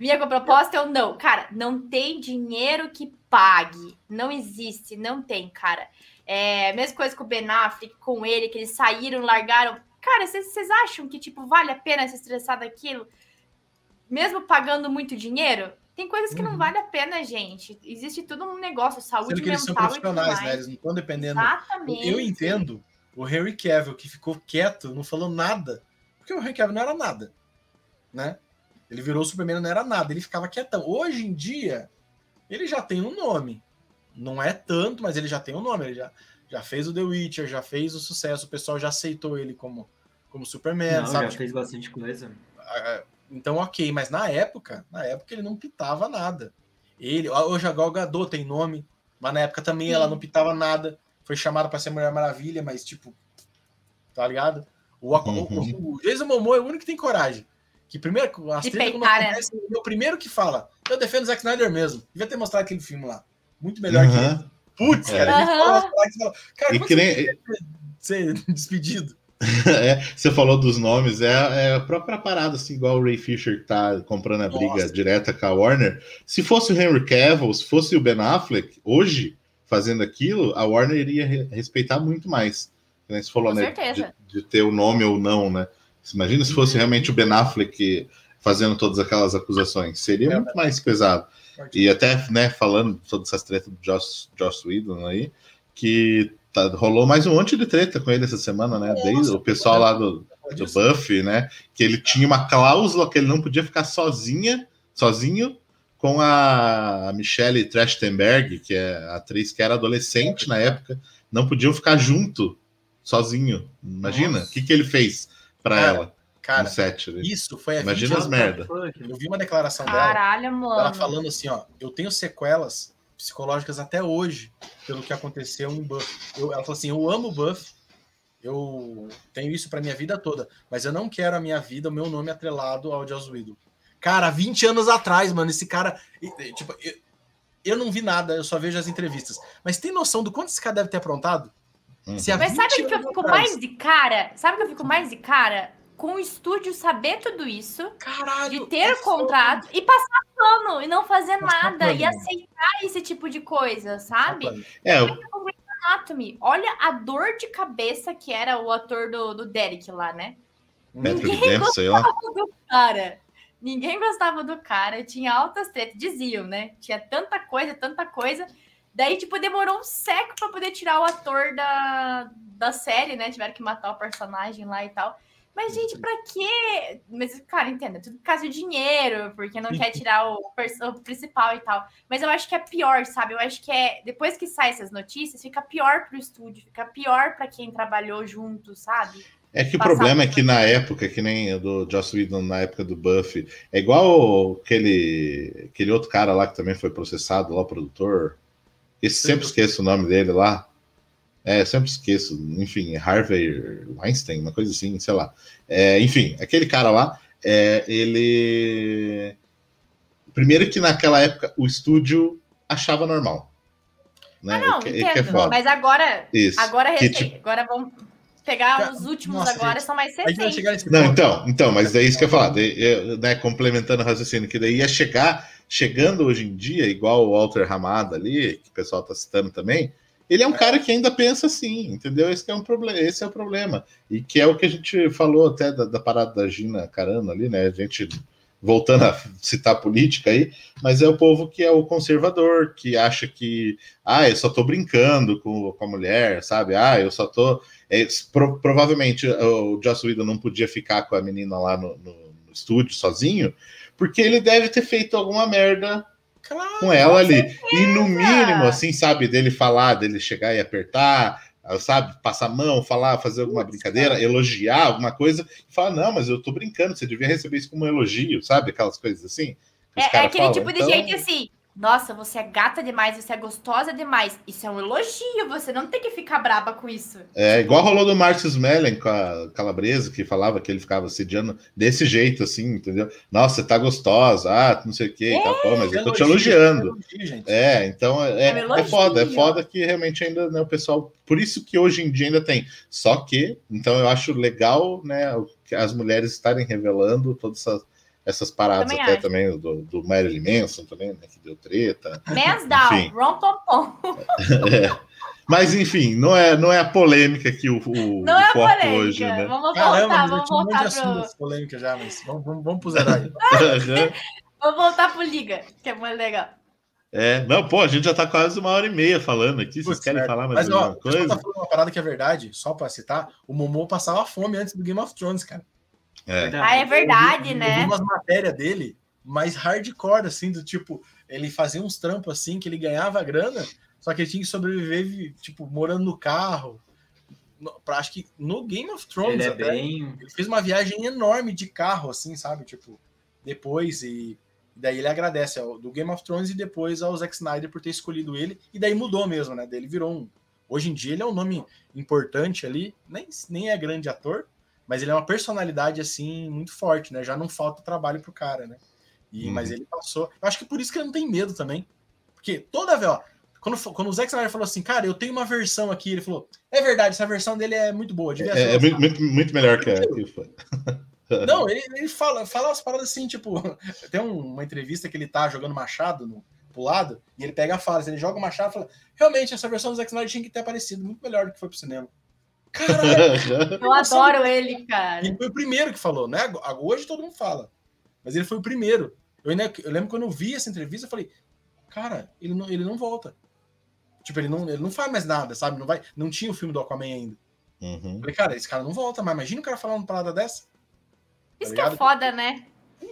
Vinha com a proposta, eu não. Cara, não tem dinheiro que pague. Não existe, não tem, cara. É, mesma coisa com o Ben Affleck, com ele, que eles saíram, largaram. Cara, vocês acham que, tipo, vale a pena se estressar daquilo? Mesmo pagando muito dinheiro? Tem coisas que não Uhum. vale a pena, gente. Existe tudo um negócio, saúde Sendo que eles são e profissionais, né? Eles não estão dependendo. Exatamente. Eu entendo o Henry Cavill, que ficou quieto, não falou nada. Porque o Henry Cavill não era nada. Né? Ele virou o Superman, não era nada. Ele ficava quietão. Hoje em dia, ele já tem um nome. Não é tanto, mas ele já tem um nome. Ele já, já fez o The Witcher, já fez o sucesso. O pessoal já aceitou ele como, como Superman, Não, sabe? já fez bastante coisa. Ah, Então, ok, mas na época, na época ele não pitava nada. Ele, hoje a Gal Gadot tem nome, mas na época também Sim. ela não pitava nada. Foi chamada para ser Mulher Maravilha, mas tipo, tá ligado? O- Uhum. o- o Jason Momoa é o único que tem coragem. Que primeiro, as De peitar, né? acontecem, ele é o primeiro que fala. Eu defendo o Zack Snyder mesmo. Devia ter mostrado aquele filme lá. Muito melhor que ele. Putz, cara, a gente Aham. fala fala, cara, E quando que nem- ser despedido? É, você falou dos nomes, é, é a própria parada, assim, igual o Ray Fisher tá comprando a briga Nossa. direta com a Warner. Se fosse o Henry Cavill, se fosse o Ben Affleck, hoje, fazendo aquilo, a Warner iria re- respeitar muito mais. Nem Você falou, Com né? certeza. De, de ter o nome ou não, né? Imagina se fosse realmente o Ben Affleck fazendo todas aquelas acusações. Seria É, muito mais pesado. E até, né, falando sobre essas tretas do Joss, Joss Whedon aí, que tá- rolou mais um monte de treta com ele essa semana, né? Nossa, Desde o pessoal lá do, do. Buffy, né? Que ele tinha uma cláusula que ele não podia ficar sozinha, sozinho com a Michelle Trachtenberg, que é a atriz que era adolescente na época, não podiam ficar junto, sozinho. Imagina, o que, que ele fez pra Cara, ela Cara, no set. né? isso foi a Imagina 20 as merda. Eu vi uma declaração dela, Caralho, ela mano. falando assim, ó, eu tenho sequelas psicológicas até hoje pelo que aconteceu em Buff. Eu, ela falou assim, eu amo Buff, eu tenho isso pra minha vida toda, mas eu não quero a minha vida, o meu nome atrelado ao Joss Whedon. Cara, 20 anos atrás, mano, esse cara, tipo, eu, eu não vi nada, eu só vejo as entrevistas. Mas tem noção do quanto esse cara deve ter aprontado? Uhum. Se Mas sabe 20 o que eu fico atrás- mais de cara? Sabe o que eu fico mais de cara? Com o estúdio saber tudo isso, Caralho! de ter é o contrato e passar pano e não fazer Passar nada pano, e mano. aceitar esse tipo de coisa, sabe? É, o- Anatomy, olha a dor de cabeça que era o ator do, do Derek lá, né? Patrick Ninguém Dempsey, sei lá. do cara. Ninguém gostava do cara, tinha altas tretas, diziam, né? Tinha tanta coisa, tanta coisa. Daí, tipo, demorou um século pra poder tirar o ator da, da série, né? Tiveram que matar o personagem lá e tal. Mas, gente, pra quê? Mas, cara, entenda, tudo por causa do dinheiro, porque não quer tirar o, o principal e tal. Mas eu acho que é pior, sabe? Eu acho que é. Depois que saem essas notícias, fica pior pro estúdio, fica pior pra quem trabalhou junto, sabe? É que o problema é que na época, que nem o do Joss Whedon na época do Buffy, é igual aquele, aquele outro cara lá que também foi processado, lá o produtor. Esse sempre esqueço o nome dele lá. É, sempre esqueço. Enfim, Harvey Weinstein, uma coisa assim, sei lá. É, enfim, aquele cara lá, é, ele. Primeiro que naquela época o estúdio achava normal. Né? Ah, não, que, que é entendo. foda. Mas agora, Isso. agora, Que, tipo, agora vamos pegar Cara, os últimos nossa, agora, gente, são mais recentes. chegar nesse Não, ponto. então, então, mas é isso que eu ia falar, eu, né, complementando o raciocínio, que daí ia chegar, chegando hoje em dia, igual o Walter Ramada ali, que o pessoal tá citando também, ele é um cara que ainda pensa assim, entendeu? Esse que é um problema, esse é o problema. E que é o que a gente falou até da, da parada da Gina Carano ali, né? A gente voltando a citar política aí, mas é o povo que é o conservador, que acha que, ah, eu só tô brincando com, com a mulher, sabe? Ah, eu só tô. É, pro- provavelmente o Joss Whedon não podia ficar com a menina lá no, no- no estúdio sozinho, porque ele deve ter feito alguma merda Claro, com ela ali. E no mínimo, assim, sabe, dele falar, dele chegar e apertar, ah, sabe, passar a mão, falar, fazer alguma Putz, brincadeira, cara. elogiar alguma coisa, e falar, não, mas eu tô brincando, você devia receber isso como um elogio, sabe? Aquelas coisas assim. É, é aquele falam. tipo de Então, gente assim, nossa, você é gata demais, você é gostosa demais. Isso é um elogio, você não tem que ficar braba com isso. É igual rolou do Marcus Mellen com a Calabresa, que falava que ele ficava assediando desse jeito, assim, entendeu? Nossa, você tá gostosa, ah, não sei o que, tal, pô, mas eu tô te elogiando. É, então é, É um é elogio. foda, é foda que realmente ainda né, o pessoal. Por isso que hoje em dia ainda tem. Só que, então eu acho legal, né, as mulheres estarem revelando todas essas, essas paradas, Também até acho. também do, do Marilyn Manson também, né, que deu treta. Mans down, Enfim. rom pom pom. É. Mas enfim, não é, não é a polêmica que o, o, Não o é foco polêmica. hoje, né? Caramba, Vamos voltar, mas eu vamos tinha um monte de voltar pro. polêmicas já, mas vamos, vamos, vamos pro zerar aí. Vamos voltar pro Liga, que é muito legal. É, não, pô, a gente já tá quase uma hora e meia falando aqui. Vocês Putz, querem merda. falar mais Mas, ó, alguma pessoal coisa? tá falando uma parada que é verdade, só pra citar, o Momô passava fome antes do Game of Thrones, cara. É. Ah, é verdade, Eu vi né? umas matérias dele mais hardcore, assim, do tipo, ele fazia uns trampos assim, que ele ganhava grana, só que ele tinha que sobreviver, vi- tipo, morando no carro. No- Pra, acho que no Game of Thrones Ele é até, bem. ele fez uma viagem enorme de carro, assim, sabe? Tipo, depois e. Daí ele agradece ao, do Game of Thrones e depois ao Zack Snyder por ter escolhido ele. E daí mudou mesmo, né? Daí ele virou um. Hoje em dia ele é um nome importante ali, nem, nem é grande ator, mas ele é uma personalidade assim muito forte, né? Já não falta trabalho pro cara, né? E, Uhum. Mas ele passou. Eu acho que por isso que ele não tem medo também. Porque toda vez, ó, Quando, quando o Zack Snyder falou assim, cara, eu tenho uma versão aqui, ele falou, é verdade, essa versão dele é muito boa. Devia É, é muito, muito, melhor que a que. Não, ele, ele fala, fala umas paradas assim, tipo, tem um- uma entrevista que ele tá jogando machado no, pro lado, e ele pega a fase, ele joga o machado e fala, realmente, essa versão do Zack Snyder tinha que ter aparecido, muito melhor do que foi pro cinema. Caralho! Eu adoro ele, cara. ele foi o primeiro que falou, né? Hoje todo mundo fala, mas ele foi o primeiro. Eu, ainda, eu lembro quando eu vi essa entrevista, eu falei, cara, ele não, ele não volta. Tipo, ele não, ele não faz mais nada, sabe? Não, vai, não tinha o filme do Aquaman ainda. Uhum. Eu falei, cara, esse cara não volta, mas imagina o cara falando uma parada dessa. Isso tá que é foda, né?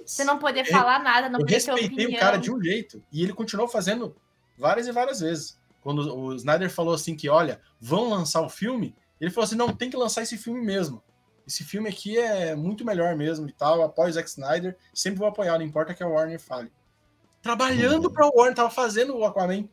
Você não poder Eu- falar nada, não eu poder ter respeitei o cara de um jeito. E ele continuou fazendo várias e várias vezes. Quando o Snyder falou assim que, olha, vão lançar o filme, ele falou assim, não, tem que lançar esse filme mesmo. Esse filme aqui é muito melhor mesmo e tal. Apoio o Zack Snyder, sempre vou apoiar, não importa que a Warner fale. Trabalhando Uhum. pra Warner, tava fazendo o Aquaman.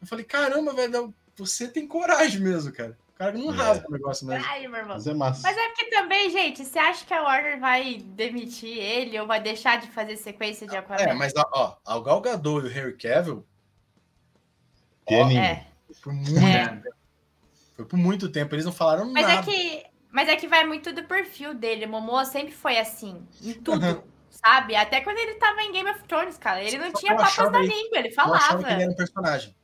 Eu falei, caramba, velho, você tem coragem mesmo, cara. O cara não É. rasga o negócio mesmo. Ai, meu irmão. Mas é massa. Mas é porque também, gente, você acha que a Warner vai demitir ele ou vai deixar de fazer sequência de Aquaman? É, mas ó, ó, o Gal Gadot e o Harry Cavill Pianinho. É. foi muito, É. foi por muito tempo. Eles não falaram Mas é nada. que, mas é que vai muito do perfil dele. Momoa sempre foi assim, em tudo, sabe? Até quando ele tava em Game of Thrones, cara. Ele não Só tinha eu papas na ele- língua, ele Eu achava falava. que ele era um personagem.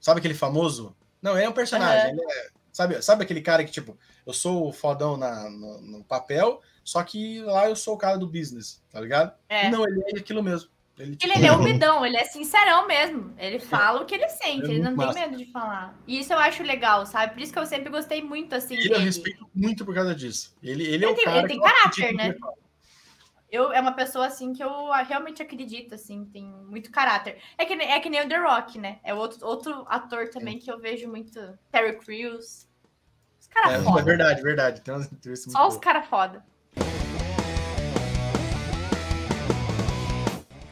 Sabe aquele famoso? Não, ele é um personagem. Ele é- sabe, sabe aquele cara que, tipo, eu sou o fodão na, no, no papel, só que lá eu sou o cara do business, tá ligado? É. Não, ele é aquilo mesmo. Ele, tipo, Ele, é humildão, ele é sincerão mesmo. Ele fala o que ele sente, É ele não tem massa. medo de falar. E isso eu acho legal, sabe? Por isso que eu sempre gostei muito, assim, ele eu dele. respeito muito por causa disso. Ele, ele é Ele o tem- cara ele tem eu caráter, né? Eu, é uma pessoa, assim, que eu realmente acredito, assim, tem muito caráter. É que, nem- é que nem o The Rock, né? É outro, outro ator também que eu vejo muito. Terry Crews. Os caras É, é foda. verdade, verdade. Tem umas Só os caras foda.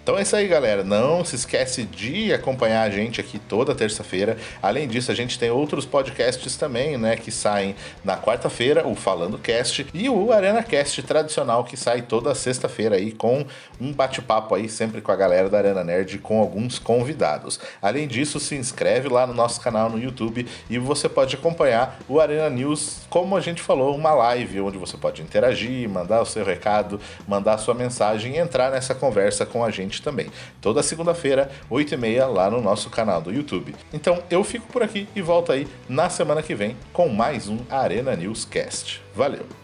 Então é isso aí, galera. Não se esquece de acompanhar a gente aqui toda terça-feira. Além disso, a gente tem outros podcasts também, né, que saem na quarta-feira, o Falando Cast e o Arena Cast tradicional que sai toda sexta-feira aí com um bate-papo aí sempre com a galera da Arena Nerd com alguns convidados. Além disso, se inscreve lá no nosso canal no YouTube e você pode acompanhar o Arena News, como a gente falou, uma live onde você pode interagir, mandar o seu recado, mandar a sua mensagem e entrar nessa conversa com a gente também. Toda segunda-feira, 8h30, lá no nosso canal do YouTube. Então eu fico por aqui e volto aí na semana que vem com mais um Arena News Cast. Valeu!